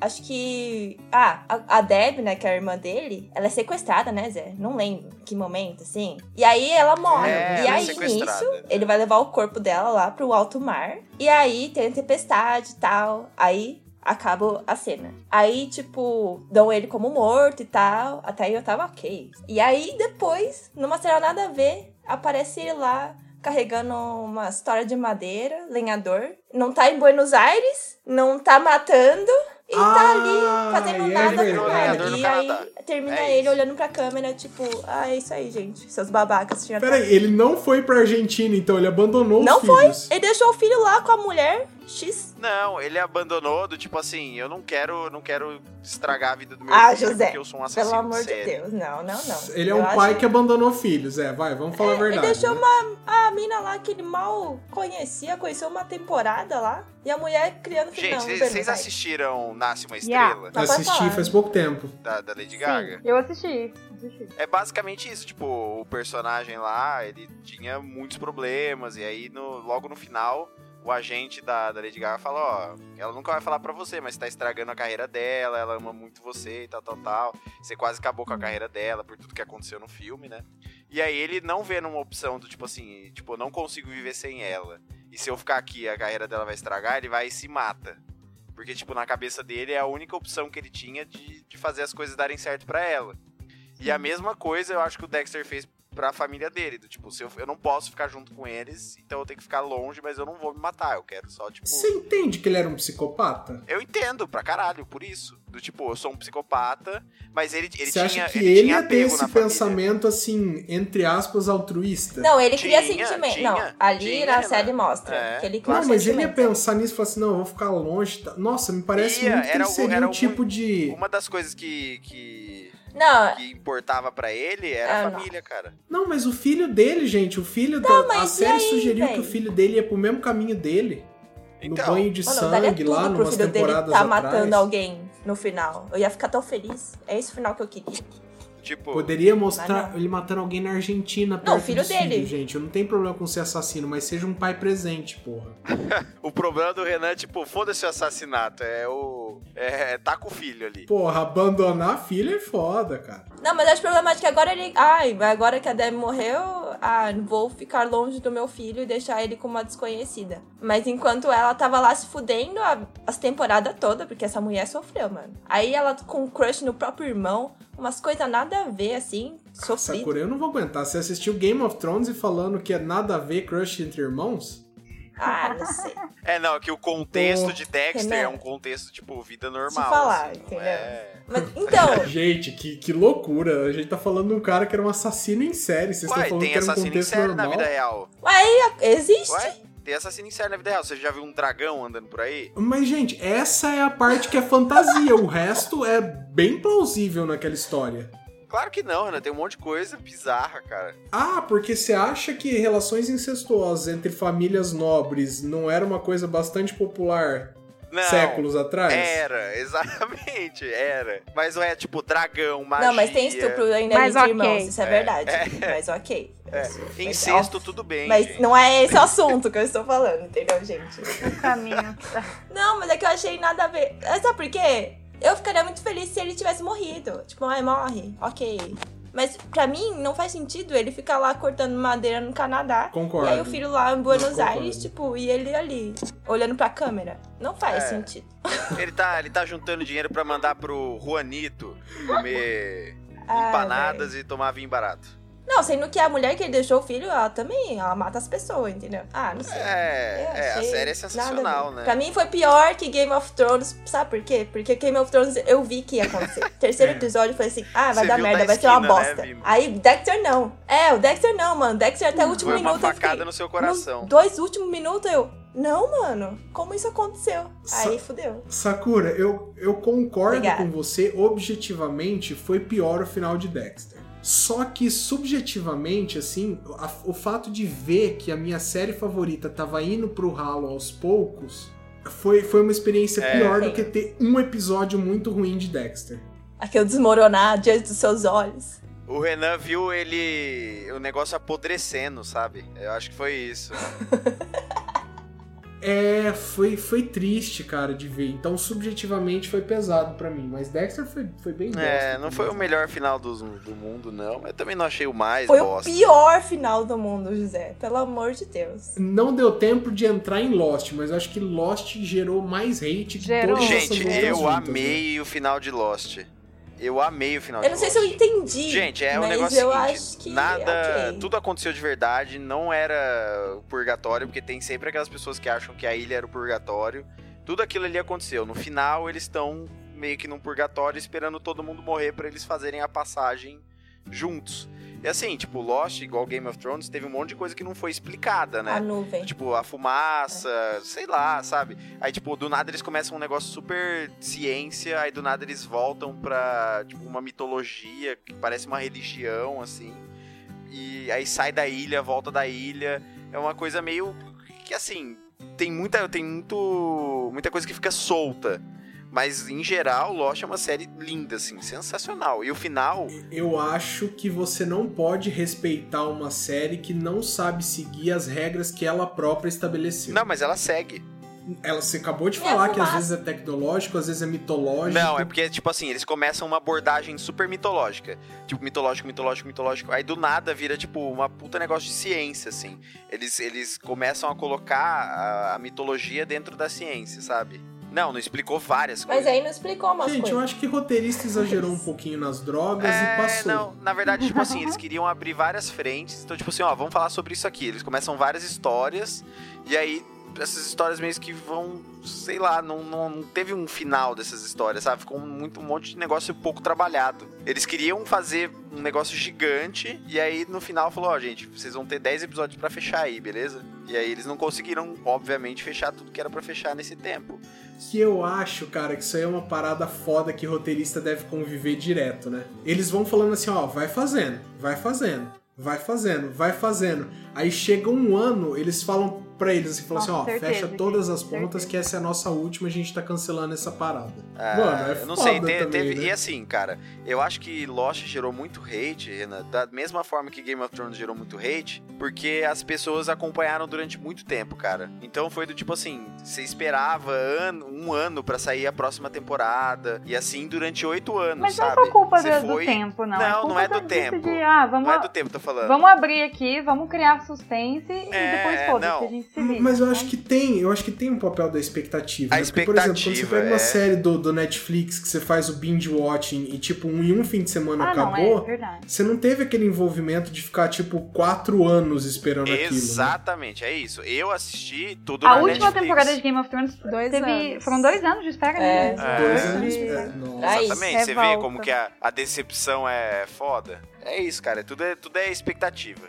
Acho que. Ah, a, Deb, né, que é a irmã dele, ela é sequestrada, né, Zé? Não lembro que momento, assim. E aí ela morre. É, e é aí, nisso, ele vai levar o corpo dela lá pro alto mar. E aí tem a tempestade e tal. Aí acaba a cena. Aí, tipo, dão ele como morto e tal. Até aí eu tava ok. E aí, depois, numa cena nada a ver, aparece ele lá carregando uma história de madeira, lenhador. Não tá em Buenos Aires, não tá matando. E tá Ah, ali fazendo é nada com Lenhador nada. E aí termina É ele olhando pra câmera, tipo, ah, é isso aí, gente. Seus babacas. tinha Peraí, ele não foi pra Argentina, então ele abandonou Não os filhos. Ele deixou o filho lá com a mulher X. Não, ele abandonou do tipo assim, eu não quero, não quero estragar a vida do meu Ah, filho José, porque eu sou um assassino Pelo amor de de. Deus. Não, não, não. Ele é Eu um acho- pai que abandonou filhos, é, vai, vamos falar a Ele verdade. deixou né? uma, a mina lá que ele mal conhecia, conheceu uma temporada lá. E a mulher criando filho. Gente, não, vocês- assistiram Nasce uma Yeah. Estrela? Pode Assisti faz pouco tempo. Da, da Lady Sim, Gaga? eu assisti. assisti. É basicamente isso, tipo, o personagem lá, ele tinha muitos problemas, e aí no, logo no final, o agente da, da Lady Gaga fala, ó, ela nunca vai falar pra você, mas tá estragando a carreira dela, ela ama muito você e tal, tal, tal. Você quase acabou com a carreira dela por tudo que aconteceu no filme, né? E aí ele não vê numa opção do tipo assim, tipo, eu não consigo viver sem ela. E se eu ficar aqui, a carreira dela vai estragar, ele vai e se mata. Porque, tipo, na cabeça dele é a única opção que ele tinha de, de fazer as coisas darem certo pra ela. E a mesma coisa eu acho que o Dexter fez pra família dele. Do tipo, se eu, eu não posso ficar junto com eles, então eu tenho que ficar longe, mas eu não vou me matar. Eu quero só, tipo. Você entende que ele era um psicopata? Eu entendo pra caralho, por isso. Do tipo, eu sou um psicopata, mas ele, ele Você tinha. acha que ele, ele, tinha ia ter apego esse pensamento, assim, entre aspas, altruísta? Não, ele cria Tinha, sentimento. tinha, não, ali tinha, na né? série mostra É, que ele cria Não, mas ele ia pensar nisso e falar assim, não, eu vou ficar longe. tá? Nossa, me parece Ia, muito que era ele seria era um tipo de... Uma das coisas que, que, Não, que importava pra ele era Ah, a não. família, cara. Não, mas o filho dele, gente, o filho da... A série aí, sugeriu véi? que o filho dele ia pro mesmo caminho dele. Então, no banho de mano, sangue tudo lá, numas filho dele tá atrás. matando alguém no final. Eu ia ficar tão feliz. É esse o final que eu queria. Tipo. Poderia mostrar ele matando alguém na Argentina perto Não, filho dos dele. filhos, gente. Eu não tenho problema com ser assassino, mas seja um pai presente, porra. O problema do Renan é, tipo, foda-se o assassinato. É o. É, tá com o filho ali. Porra, abandonar a filha é foda, cara. Não, mas acho problemático que agora ele. Ai, agora que a Deb morreu, ah, vou ficar longe do meu filho e deixar ele com uma desconhecida. Mas enquanto ela tava lá se fudendo a- as temporadas todas, porque essa mulher sofreu, mano. Aí ela com um crush no próprio irmão, umas coisas nada a ver, assim, sofrido. Sakura, eu não vou aguentar. Você assistiu Game of Thrones e falando que é nada a ver crush entre irmãos? Ah, não sei. É, não, que o contexto Pô, de Dexter é um contexto, tipo, vida normal. Se falar, assim, entendeu? é- Mas então. Gente, que, que loucura. A gente tá falando de um cara que era um assassino em série. Vocês estão Uai, falando tem que era um assassino em contexto série normal. na vida real. Ué, existe? Ué? Tem assassino em série na vida real. Você já viu um dragão andando por aí? Mas, gente, essa é a parte que é fantasia. o resto é bem plausível naquela história. Claro que não, Renan. Tem um monte de coisa bizarra, cara. Ah, porque você acha que relações incestuosas entre famílias nobres não era uma coisa bastante popular Não. séculos atrás? Era, exatamente, era. Mas não é tipo dragão, magia. Não, mas tem estupro ainda Mas entre ok. irmãos, isso é, É, verdade. é. Mas ok. Mas, Incesto, tudo bem. Mas gente. não é esse o assunto que eu estou falando, entendeu, gente? O caminho. Não, mas é que eu achei nada a ver. É, Sabe por quê? Eu ficaria muito feliz se ele tivesse morrido. Tipo, ai, morre, ok. Mas pra mim não faz sentido ele ficar lá cortando madeira no Canadá. Concordo. E aí o filho lá em Buenos Concordo. Aires, tipo, e ele ali, olhando pra câmera. Não faz É. sentido. Ele tá, ele tá juntando dinheiro pra mandar pro Juanito comer Ah, empanadas e tomar vinho barato. Não, sendo que a mulher que ele deixou o filho, ela também, ela mata as pessoas, entendeu? Ah, não sei. É, é, a série é sensacional, né? Pra mim foi pior que Game of Thrones, sabe por quê? Porque Game of Thrones eu vi que ia acontecer. Terceiro episódio falei assim, ah, vai Você dar merda, da vai ser uma esquina, né, bosta. Vini? Aí Dexter não. É, o Dexter não, mano. Dexter até o último Foi uma minuto eu facada fiquei, no seu coração. Nos dois últimos minutos eu, não, mano, como isso aconteceu? Sa- Aí fudeu. Sakura, eu, eu concordo Obrigada. com você, objetivamente foi pior o final de Dexter. Só que subjetivamente, assim, a- o fato de ver que a minha série favorita tava indo pro ralo aos poucos foi, foi uma experiência É. pior do Sim. que ter um episódio muito ruim de Dexter. Aquele desmoronar diante dos seus olhos. O Renan viu ele. o negócio apodrecendo, sabe? Eu acho que foi isso. É, foi, foi triste, cara, de ver. Então, subjetivamente, foi pesado pra mim. Mas Dexter foi, foi bem É, não foi o melhor final do, do mundo, não. Mas eu também não achei o mais Foi bosta. o pior final do mundo, José. Pelo amor de Deus. Não deu tempo de entrar em Lost, mas eu acho que Lost gerou mais hate que Gerou. Gente, eu juntas, né? amei o final de Lost. Eu amei o final Eu não sei se eu entendi. Gente, é mas negócio eu seguinte, acho que nada, ok. tudo aconteceu de verdade, não era o purgatório, porque tem sempre aquelas pessoas que acham que a ilha era o purgatório. Tudo aquilo ali aconteceu. No final, eles estão meio que num purgatório esperando todo mundo morrer pra eles fazerem a passagem juntos. E assim, tipo, Lost, igual Game of Thrones, teve um monte de coisa que não foi explicada, né? A nuvem. Tipo, a fumaça, sei lá, sabe? Aí, tipo, do nada eles começam um negócio super ciência, aí do nada eles voltam pra, tipo, uma mitologia que parece uma religião, assim. E aí sai da ilha, volta da ilha. É uma coisa meio que, assim, tem muita, tem muito, muita coisa que fica solta. Mas, em geral, Lost é uma série linda, assim, sensacional. E o final, Eu acho que você não pode respeitar uma série que não sabe seguir as regras que ela própria estabeleceu. não, mas ela segue. Ela, você acabou de É falar que às vezes é tecnológico, às vezes é mitológico. Não, é porque, tipo assim, eles começam uma abordagem super mitológica. Tipo, mitológico, mitológico, mitológico. Aí do nada vira, tipo, uma puta negócio de ciência, assim. Eles, eles começam a colocar a, a mitologia dentro da ciência, sabe? Não, não explicou várias Mas coisas. aí não explicou umas Gente, eu coisas. acho que roteirista exagerou um pouquinho nas drogas e É, passou. não, na verdade, tipo assim, eles queriam abrir várias frentes. Então, tipo assim, ó, vamos falar sobre isso aqui. Eles começam várias histórias, e aí essas histórias meio que vão, sei lá, não, não, não teve um final dessas histórias, sabe? Ficou muito, um monte de negócio pouco trabalhado. Eles queriam fazer um negócio gigante, e aí no final falou, ó, gente, vocês vão ter 10 episódios pra fechar aí, beleza? E aí eles não conseguiram, obviamente, fechar tudo que era pra fechar nesse tempo. Que eu acho, cara, que isso aí é uma parada foda que roteirista deve conviver direto, né? Eles vão falando assim, ó, vai fazendo, vai fazendo, vai fazendo, vai fazendo. Aí chega um ano, eles falam pra eles assim, falam assim, ó, certeza, fecha todas as certeza. pontas que essa é a nossa última, a gente tá cancelando essa parada. Ah, Mano, é eu não foda sei, te- também, teve. né? E assim, cara, eu acho que Lost gerou muito hate, Renan, da mesma forma que Game of Thrones gerou muito hate, porque as pessoas acompanharam durante muito tempo, cara. Então foi do tipo assim, você esperava ano- um ano pra sair a próxima temporada, e assim durante oito anos, Mas não é sabe? por culpa Você do, do foi- tempo, não. Não, é não é do tempo. De, ah, vamos, Não é do tempo, tô falando. vamos abrir aqui, vamos criar suspense e É, depois foda-se, não. a gente vira. Mas eu acho que tem, eu acho que tem um papel da expectativa. A né? Porque, por exemplo, quando você expectativa, pega uma é. série do, do Netflix que você faz o binge watching e, tipo, um, em um fim de semana Ah, não, acabou, é verdade. você não teve aquele envolvimento de ficar, tipo, quatro anos esperando aquilo. Né? Exatamente, é isso. Eu assisti tudo A na última Netflix. temporada de Game of Thrones Dois teve. anos. Foram dois anos de espera, É. né? Dois É. anos. De- É, Exatamente, você vê como que a, a decepção é foda. É isso, cara, tudo é, tudo é expectativa.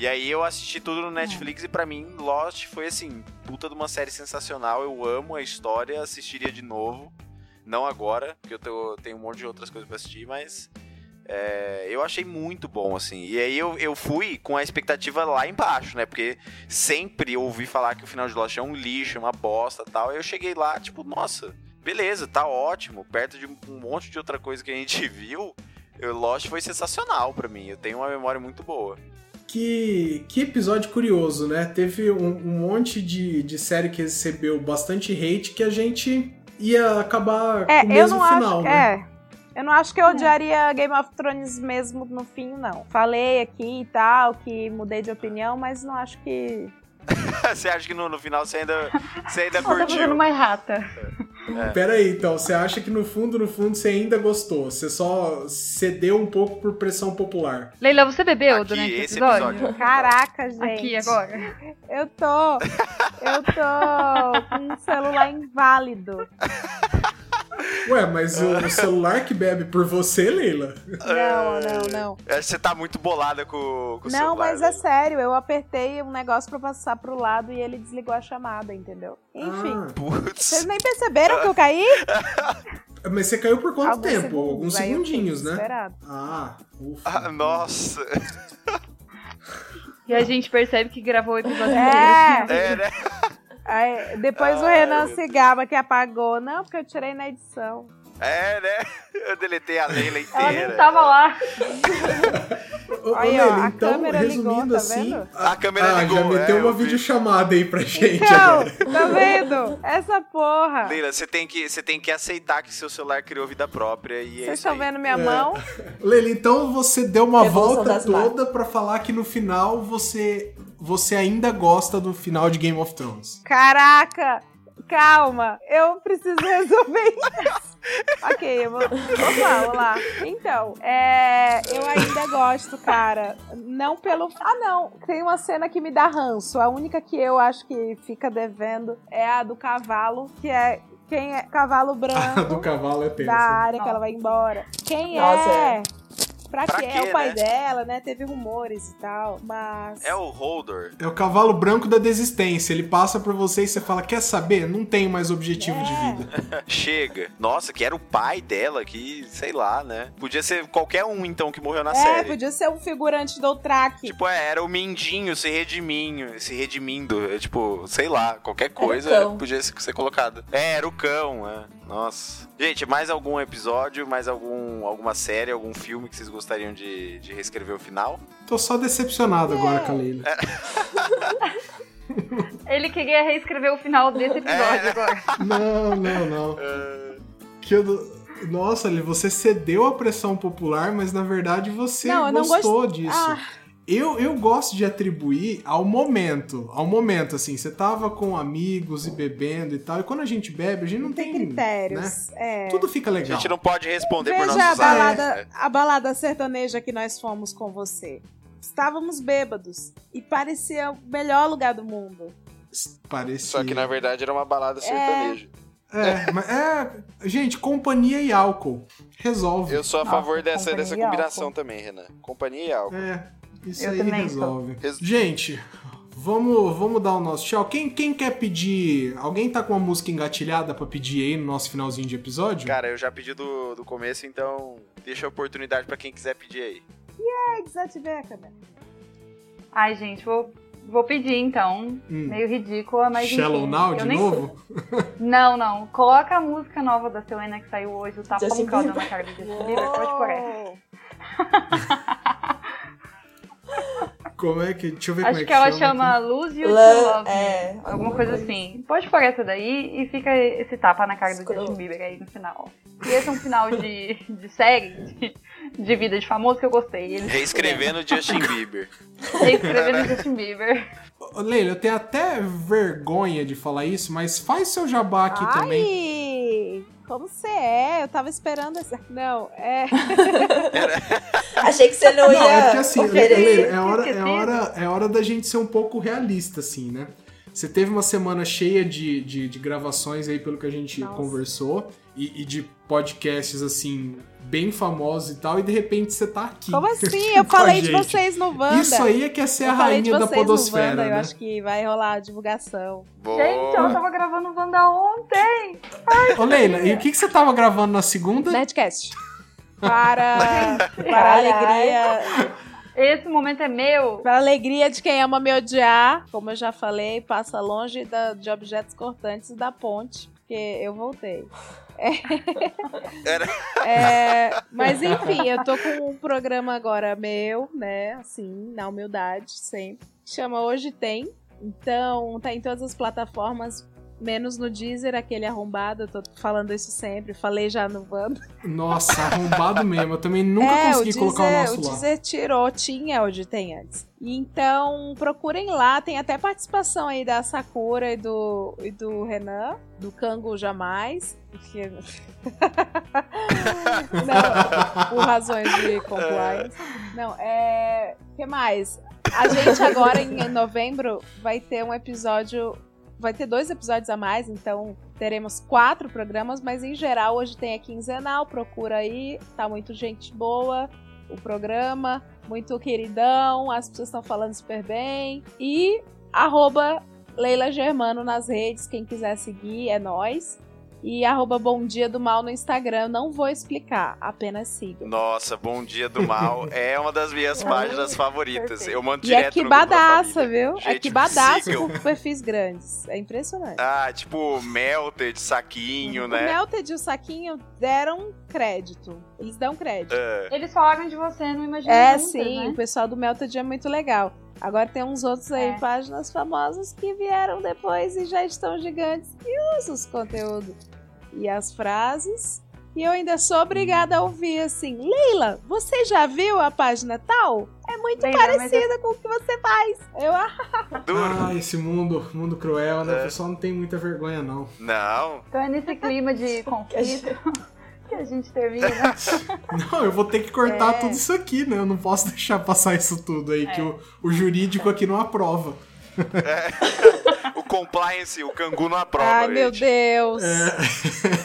E aí eu assisti tudo no Netflix e pra mim Lost foi assim, puta de uma série sensacional. Eu amo a história, assistiria de novo. Não agora, porque eu tô- tenho um monte de outras coisas pra assistir, mas é, eu achei muito bom, assim. E aí eu, eu fui com a expectativa lá embaixo, né? Porque sempre ouvi falar que o final de Lost é um lixo, é uma bosta tal. Aí eu cheguei lá, tipo, nossa, beleza, tá ótimo. Perto de um monte de outra coisa que a gente viu, Lost foi sensacional pra mim. Eu tenho uma memória muito boa. Que, que episódio curioso, né? Teve um, um monte de, de série que recebeu bastante hate que a gente ia acabar É, com o eu mesmo não final, acho. né? É. Eu não acho que eu odiaria Game of Thrones mesmo no fim, não. Falei aqui e tal, que mudei de opinião, mas não acho que. você acha que no, no final você ainda, você ainda tá curtiu? fazendo uma errata. Pera aí, então, você acha que no fundo, no fundo, você ainda gostou? Você só cedeu um pouco por pressão popular. Leila, você bebeu Aqui, durante o esse episódio? episódio. Caraca, gente. Aqui, agora. Eu tô. Eu tô com um celular inválido. Ué, mas o, celular que bebe por você, Leila? Não, não, não. Acho que você tá muito bolada com, com o Não, celular. mas é né? sério, eu apertei um negócio pra passar pro lado e ele desligou a chamada, entendeu? Enfim. Ah, Putz. Vocês nem perceberam que eu caí? mas você caiu por quanto Alguns tempo? segundos, Alguns segundinhos, né? desesperada. Ah, ufa. Ah, nossa. E a gente percebe que gravou o episódio É. inteiro. É, né? Aí, depois o Ai, Renan meu se gaba que apagou. Não, porque eu tirei na edição. É, né? Eu deletei a Leila Ela inteira. nem tava lá. Ô, Aí, ó, Leila, a então, câmera resumindo ligou, tá assim. vendo? A câmera ah, ligou. já meteu é, uma videochamada aí pra gente Então, agora. tá vendo? Essa porra. Leila, você tem, que, você tem que aceitar que seu celular criou vida própria e é Vocês isso estão vendo minha É. mão? Leila, então você deu uma Revolução volta toda pra falar que no final você, você ainda gosta do final de Game of Thrones. Caraca! Calma, eu preciso resolver isso. Ok, eu vou. Vamos lá, vamos lá. Então, é, eu ainda gosto, cara. Não pelo. Ah, não. Tem uma cena que me dá ranço. A única que eu acho que fica devendo é a do cavalo, que é. Quem é cavalo A branco do cavalo é da tensa. área que ela vai embora. Quem Nossa, é? é. Pra, Pra quê? quê, É o pai né? dela, né? Teve rumores e tal. Mas. É o Holdor. É o cavalo branco da desistência. Ele passa por você e você fala: Quer saber? Não tenho mais objetivo de É. vida. Chega. Nossa, que era o pai dela, que, sei lá, né? Podia ser qualquer um, então, que morreu na É, série. podia ser um figurante do Track. Tipo, é, era o Mindinho se redimindo, se redimindo. É, tipo, sei lá, qualquer coisa cão. podia ser, colocado. É, era o cão, é. Nossa. Gente, mais algum episódio, mais algum, alguma série, algum filme que vocês gostariam de, de reescrever o final? Tô só decepcionado agora com a Leila. Ele queria reescrever o final desse episódio É. agora. Não, não, não. Que eu- Nossa, Leila, você cedeu à pressão popular, mas na verdade você Não, eu não gostou gost- disso. Ah. Eu, eu gosto de atribuir ao momento. Ao momento, assim. Você tava com amigos e bebendo e tal. E quando a gente bebe, a gente não, Não tem né? critérios. É. Tudo fica A legal. gente não pode responder por Veja a nossos balada, atos, né? a balada sertaneja que nós fomos com você. Estávamos bêbados e parecia o melhor lugar do mundo. Parecia. Só que na verdade era uma balada sertaneja. É, mas é. Gente, companhia e álcool. Resolve. Eu sou a favor dessa, dessa combinação também, Renan. Companhia e álcool. É, isso Eu aí também resolve. Res- Gente, vamos, vamos dar o nosso tchau. Quem, quem quer pedir. Alguém tá com uma música engatilhada pra pedir aí no nosso finalzinho de episódio? Cara, eu já pedi do, do começo, então deixa a oportunidade pra quem quiser pedir aí. É, desativei a câmera. Ai, gente, vou, vou pedir então. Hum. Meio ridícula, mas Shallow enfim. Now de novo? Não, não. Coloca a música nova da Selena que saiu hoje, o deu Bieber. na cara do Justin Bieber. Pode por essa. Como é que. Deixa eu ver como Acho é que ela chama. chama Lose You to Love, é, Alguma coisa assim. Pode pôr essa daí e fica esse tapa na cara do. Justin Bieber aí no final. E esse é um final de, de série, de, de vida de famoso que eu gostei. Eles Reescrevendo Justin Bieber. reescrevendo Justin Bieber. Leila, eu tenho até vergonha de falar isso, mas faz seu jabá aqui também. Como você é? Eu tava esperando essa. Não, é. Achei que você não, Não, ia é porque assim, é hora, é, hora, é hora da gente ser um pouco realista, assim, né? Você teve uma semana cheia de, de, de gravações aí, pelo que a gente Nossa. conversou, e, e de podcasts, assim, bem famosos e tal, e de repente você tá aqui. Como assim? Eu falei de vocês no Wanda. Isso aí é que é ser eu a falei de rainha da podosfera, Wanda, eu né? acho que vai rolar a divulgação. Boa. Gente, ela tava gravando o Wanda ontem. Ô, Leila, e o que, que você tava gravando na segunda? Nerdcast. Para, para a alegria, Esse momento é meu. para a alegria de quem ama me odiar, como eu já falei, passa longe da- de objetos cortantes da ponte, porque eu voltei. Era- É, mas enfim, eu tô com um programa agora meu, né? Assim, na humildade, sempre. Chama Hoje Tem. Então, tá em todas as plataformas. Menos no Deezer, aquele arrombado, eu tô falando isso sempre, falei já no Wanda. Nossa, arrombado mesmo. Eu também nunca é, consegui o colocar o Deezer, nosso o lá. Deezer tirou, tinha onde tem antes. Então, procurem lá, tem até participação aí da Sakura e do, e do Renan, do Kango Jamais. Porque... Não, por razões de compliance. Não, é. O que mais? A gente agora em novembro vai ter um episódio. Vai ter dois episódios a mais, então teremos quatro programas, mas em geral hoje tem a quinzenal, procura aí, tá muito gente boa o programa, muito queridão, as pessoas estão falando super bem. E arroba Leila Germano nas redes, quem quiser seguir, é nós. E arroba Bom Dia do Mal no Instagram. Não vou explicar, apenas sigam. Nossa, Bom Dia do Mal é uma das minhas páginas favoritas. perfeito. Eu mando E é direto que no grupo da badaça, viu? é Gente, que badaça por perfis grandes. É impressionante. Ah, tipo, melted, saquinho, O né? Melted e o Saquinho deram crédito. Eles dão crédito. É. Eles falaram de você no Imagina É, sim, né? o pessoal do Melted é muito legal. Agora tem uns outros aí, É. páginas famosas que vieram depois e já estão gigantes que usam os conteúdos e as frases. E eu ainda sou obrigada a ouvir assim, Leila, você já viu a página tal? É muito Leila, parecida com o que você faz. Eu, ah. Ah, esse mundo, mundo cruel, né? É. O pessoal não tem muita vergonha, não. Não. Então é nesse clima de conflito que a gente termina. Não, eu vou ter que cortar É. tudo isso aqui, né? Eu não posso deixar passar isso tudo aí, que o, o jurídico aqui não aprova. O compliance, o cangu não aprova. ai meu gente. Deus. É.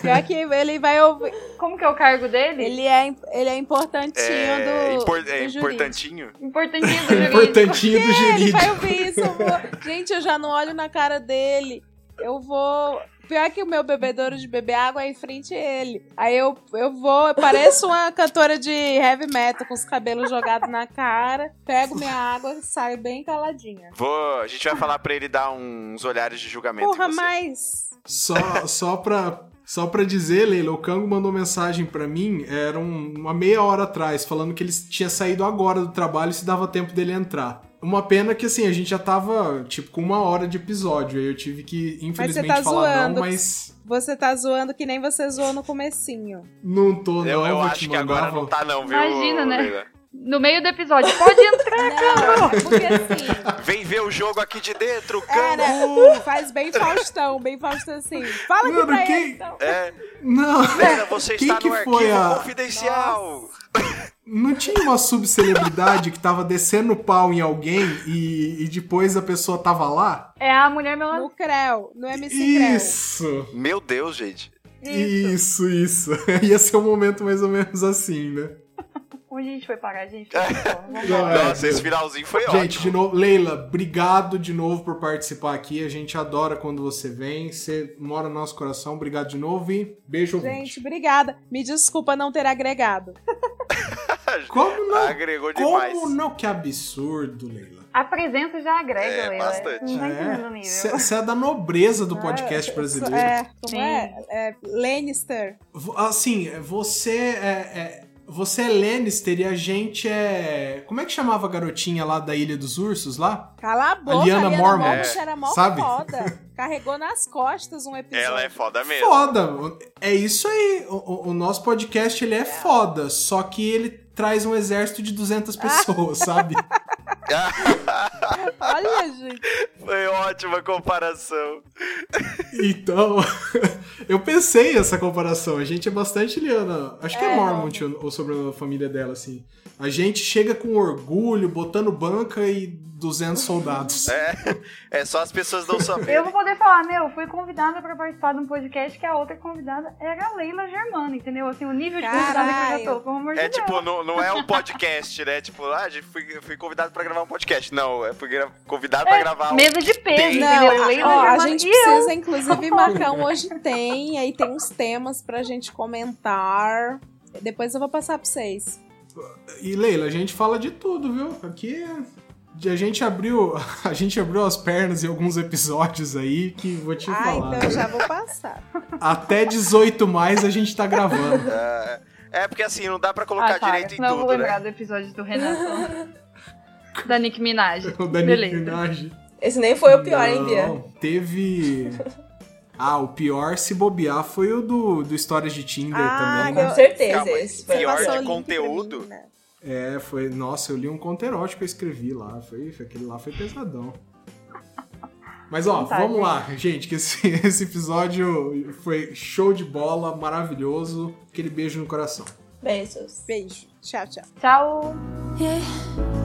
Pior que ele vai ouvir. Como que é o cargo dele? Ele é, ele é importantinho É, do, impor- do é jurídico. importantinho. Importantinho do jurídico. Importantinho do Ele jurídico. vai ouvir isso. eu vou- Gente, eu já não olho na cara dele. Eu vou. Pior que o meu bebedouro de beber água é em frente a ele. Aí eu, eu vou, eu pareço uma cantora de heavy metal com os cabelos jogados na cara, pego minha água e saio bem caladinha. Vou, a gente vai falar pra ele dar uns olhares de julgamento. Porra, mas. Só, só, pra, só pra dizer, Leila, o Cango mandou mensagem pra mim, era um- uma meia hora atrás, falando que ele tinha saído agora do trabalho e se dava tempo dele entrar. Uma pena que, assim, a gente já tava, tipo, com uma hora de episódio, aí eu tive que, infelizmente, tá falar zoando. não, mas Você tá zoando que nem você zoou no comecinho. não tô, não, Eu, eu acho que agora não tá não, viu? Imagina, né? No meio do episódio. Pode entrar. Não, porque assim. Vem ver o jogo aqui de dentro, É, cangu! né? Faz bem Faustão, bem Faustão assim. Fala aqui Mano, pra quem- ele, então. É, Não, Leila, você Quem está que no foi arquivo a- confidencial. Não tinha uma subcelebridade que tava descendo o pau em alguém e, e depois a pessoa tava lá? É a mulher melancia. No Creu, no MC Creu. Isso! Meu Deus, gente. Isso, isso. Ia ser um momento mais ou menos assim, né? Onde a gente foi parar, gente? É, Nossa, esse finalzinho foi Gente, ótimo. de novo, Leila, obrigado de novo por participar aqui. A gente adora quando você vem. Você mora no nosso coração. Obrigado de novo e beijo Gente, ouvinte. obrigada. Me desculpa não ter agregado. Como não? Agregou demais. Como não? Que absurdo, Leila. A presença já agrega, É, Leila. bastante. Não tá entendendo nível. Você é da nobreza do podcast brasileiro. É, como é? é? Lannister. Assim, você é, é- Você é Lannister e a gente é. Como é que chamava a garotinha lá da Ilha dos Ursos lá? Cala a boca, Liana Liana Mormont. Mormont era mó Sabe? foda. Carregou nas costas um episódio. Ela é foda mesmo. Foda! É isso aí. O, o- nosso podcast ele é foda, só que ele traz um exército de 200 pessoas, sabe? Olha, gente. Foi ótima comparação. Então, eu pensei essa comparação. A gente é bastante Liana. Acho que é, É, Mormont ou sobre a família dela, assim. A gente chega com orgulho, botando banca e 200 soldados. É, é só as pessoas não Eu saberem. vou poder falar, meu, fui convidada pra participar de um podcast que a outra convidada era a Leila Germana, entendeu? Assim, o nível de convidada que eu já Caralho. tô, pelo amor de É Deus. tipo, não, não é um podcast, né? Tipo, ah, fui, fui convidado pra gravar um podcast. Não, é fui gra- convidado pra gravar um. Mesa de peso? Não, Leila ó, a gente eu. precisa, inclusive, marcar um hoje tem. Aí tem uns temas pra gente comentar. Depois eu vou passar pra vocês. E Leila, a gente fala de tudo, viu? Aqui a gente abriu, a gente abriu as pernas em alguns episódios aí que vou te Ah, falar. então eu já vou passar. Até 18 mais a gente tá gravando. É, é porque assim, não dá pra colocar Ah, para, direito em senão eu vou tudo, lembrar né? do episódio do Renato. da Nick Minaj. O da Nick Beleza. Minaj. Esse nem foi o pior, hein, Bia? Não, Teve. Ah, o pior se bobear foi o do, do Histórias de Tinder Ah, também. eu- Com certeza, Calma, esse foi pior de conteúdo? né? É, foi. Nossa, eu li um conto erótico que eu escrevi lá. Foi, foi- aquele lá foi pesadão. Mas ó, vamos lá, gente, que esse, esse episódio foi show de bola, maravilhoso. Aquele beijo no coração. Beijos. Beijo. Tchau, tchau. Tchau! Yeah,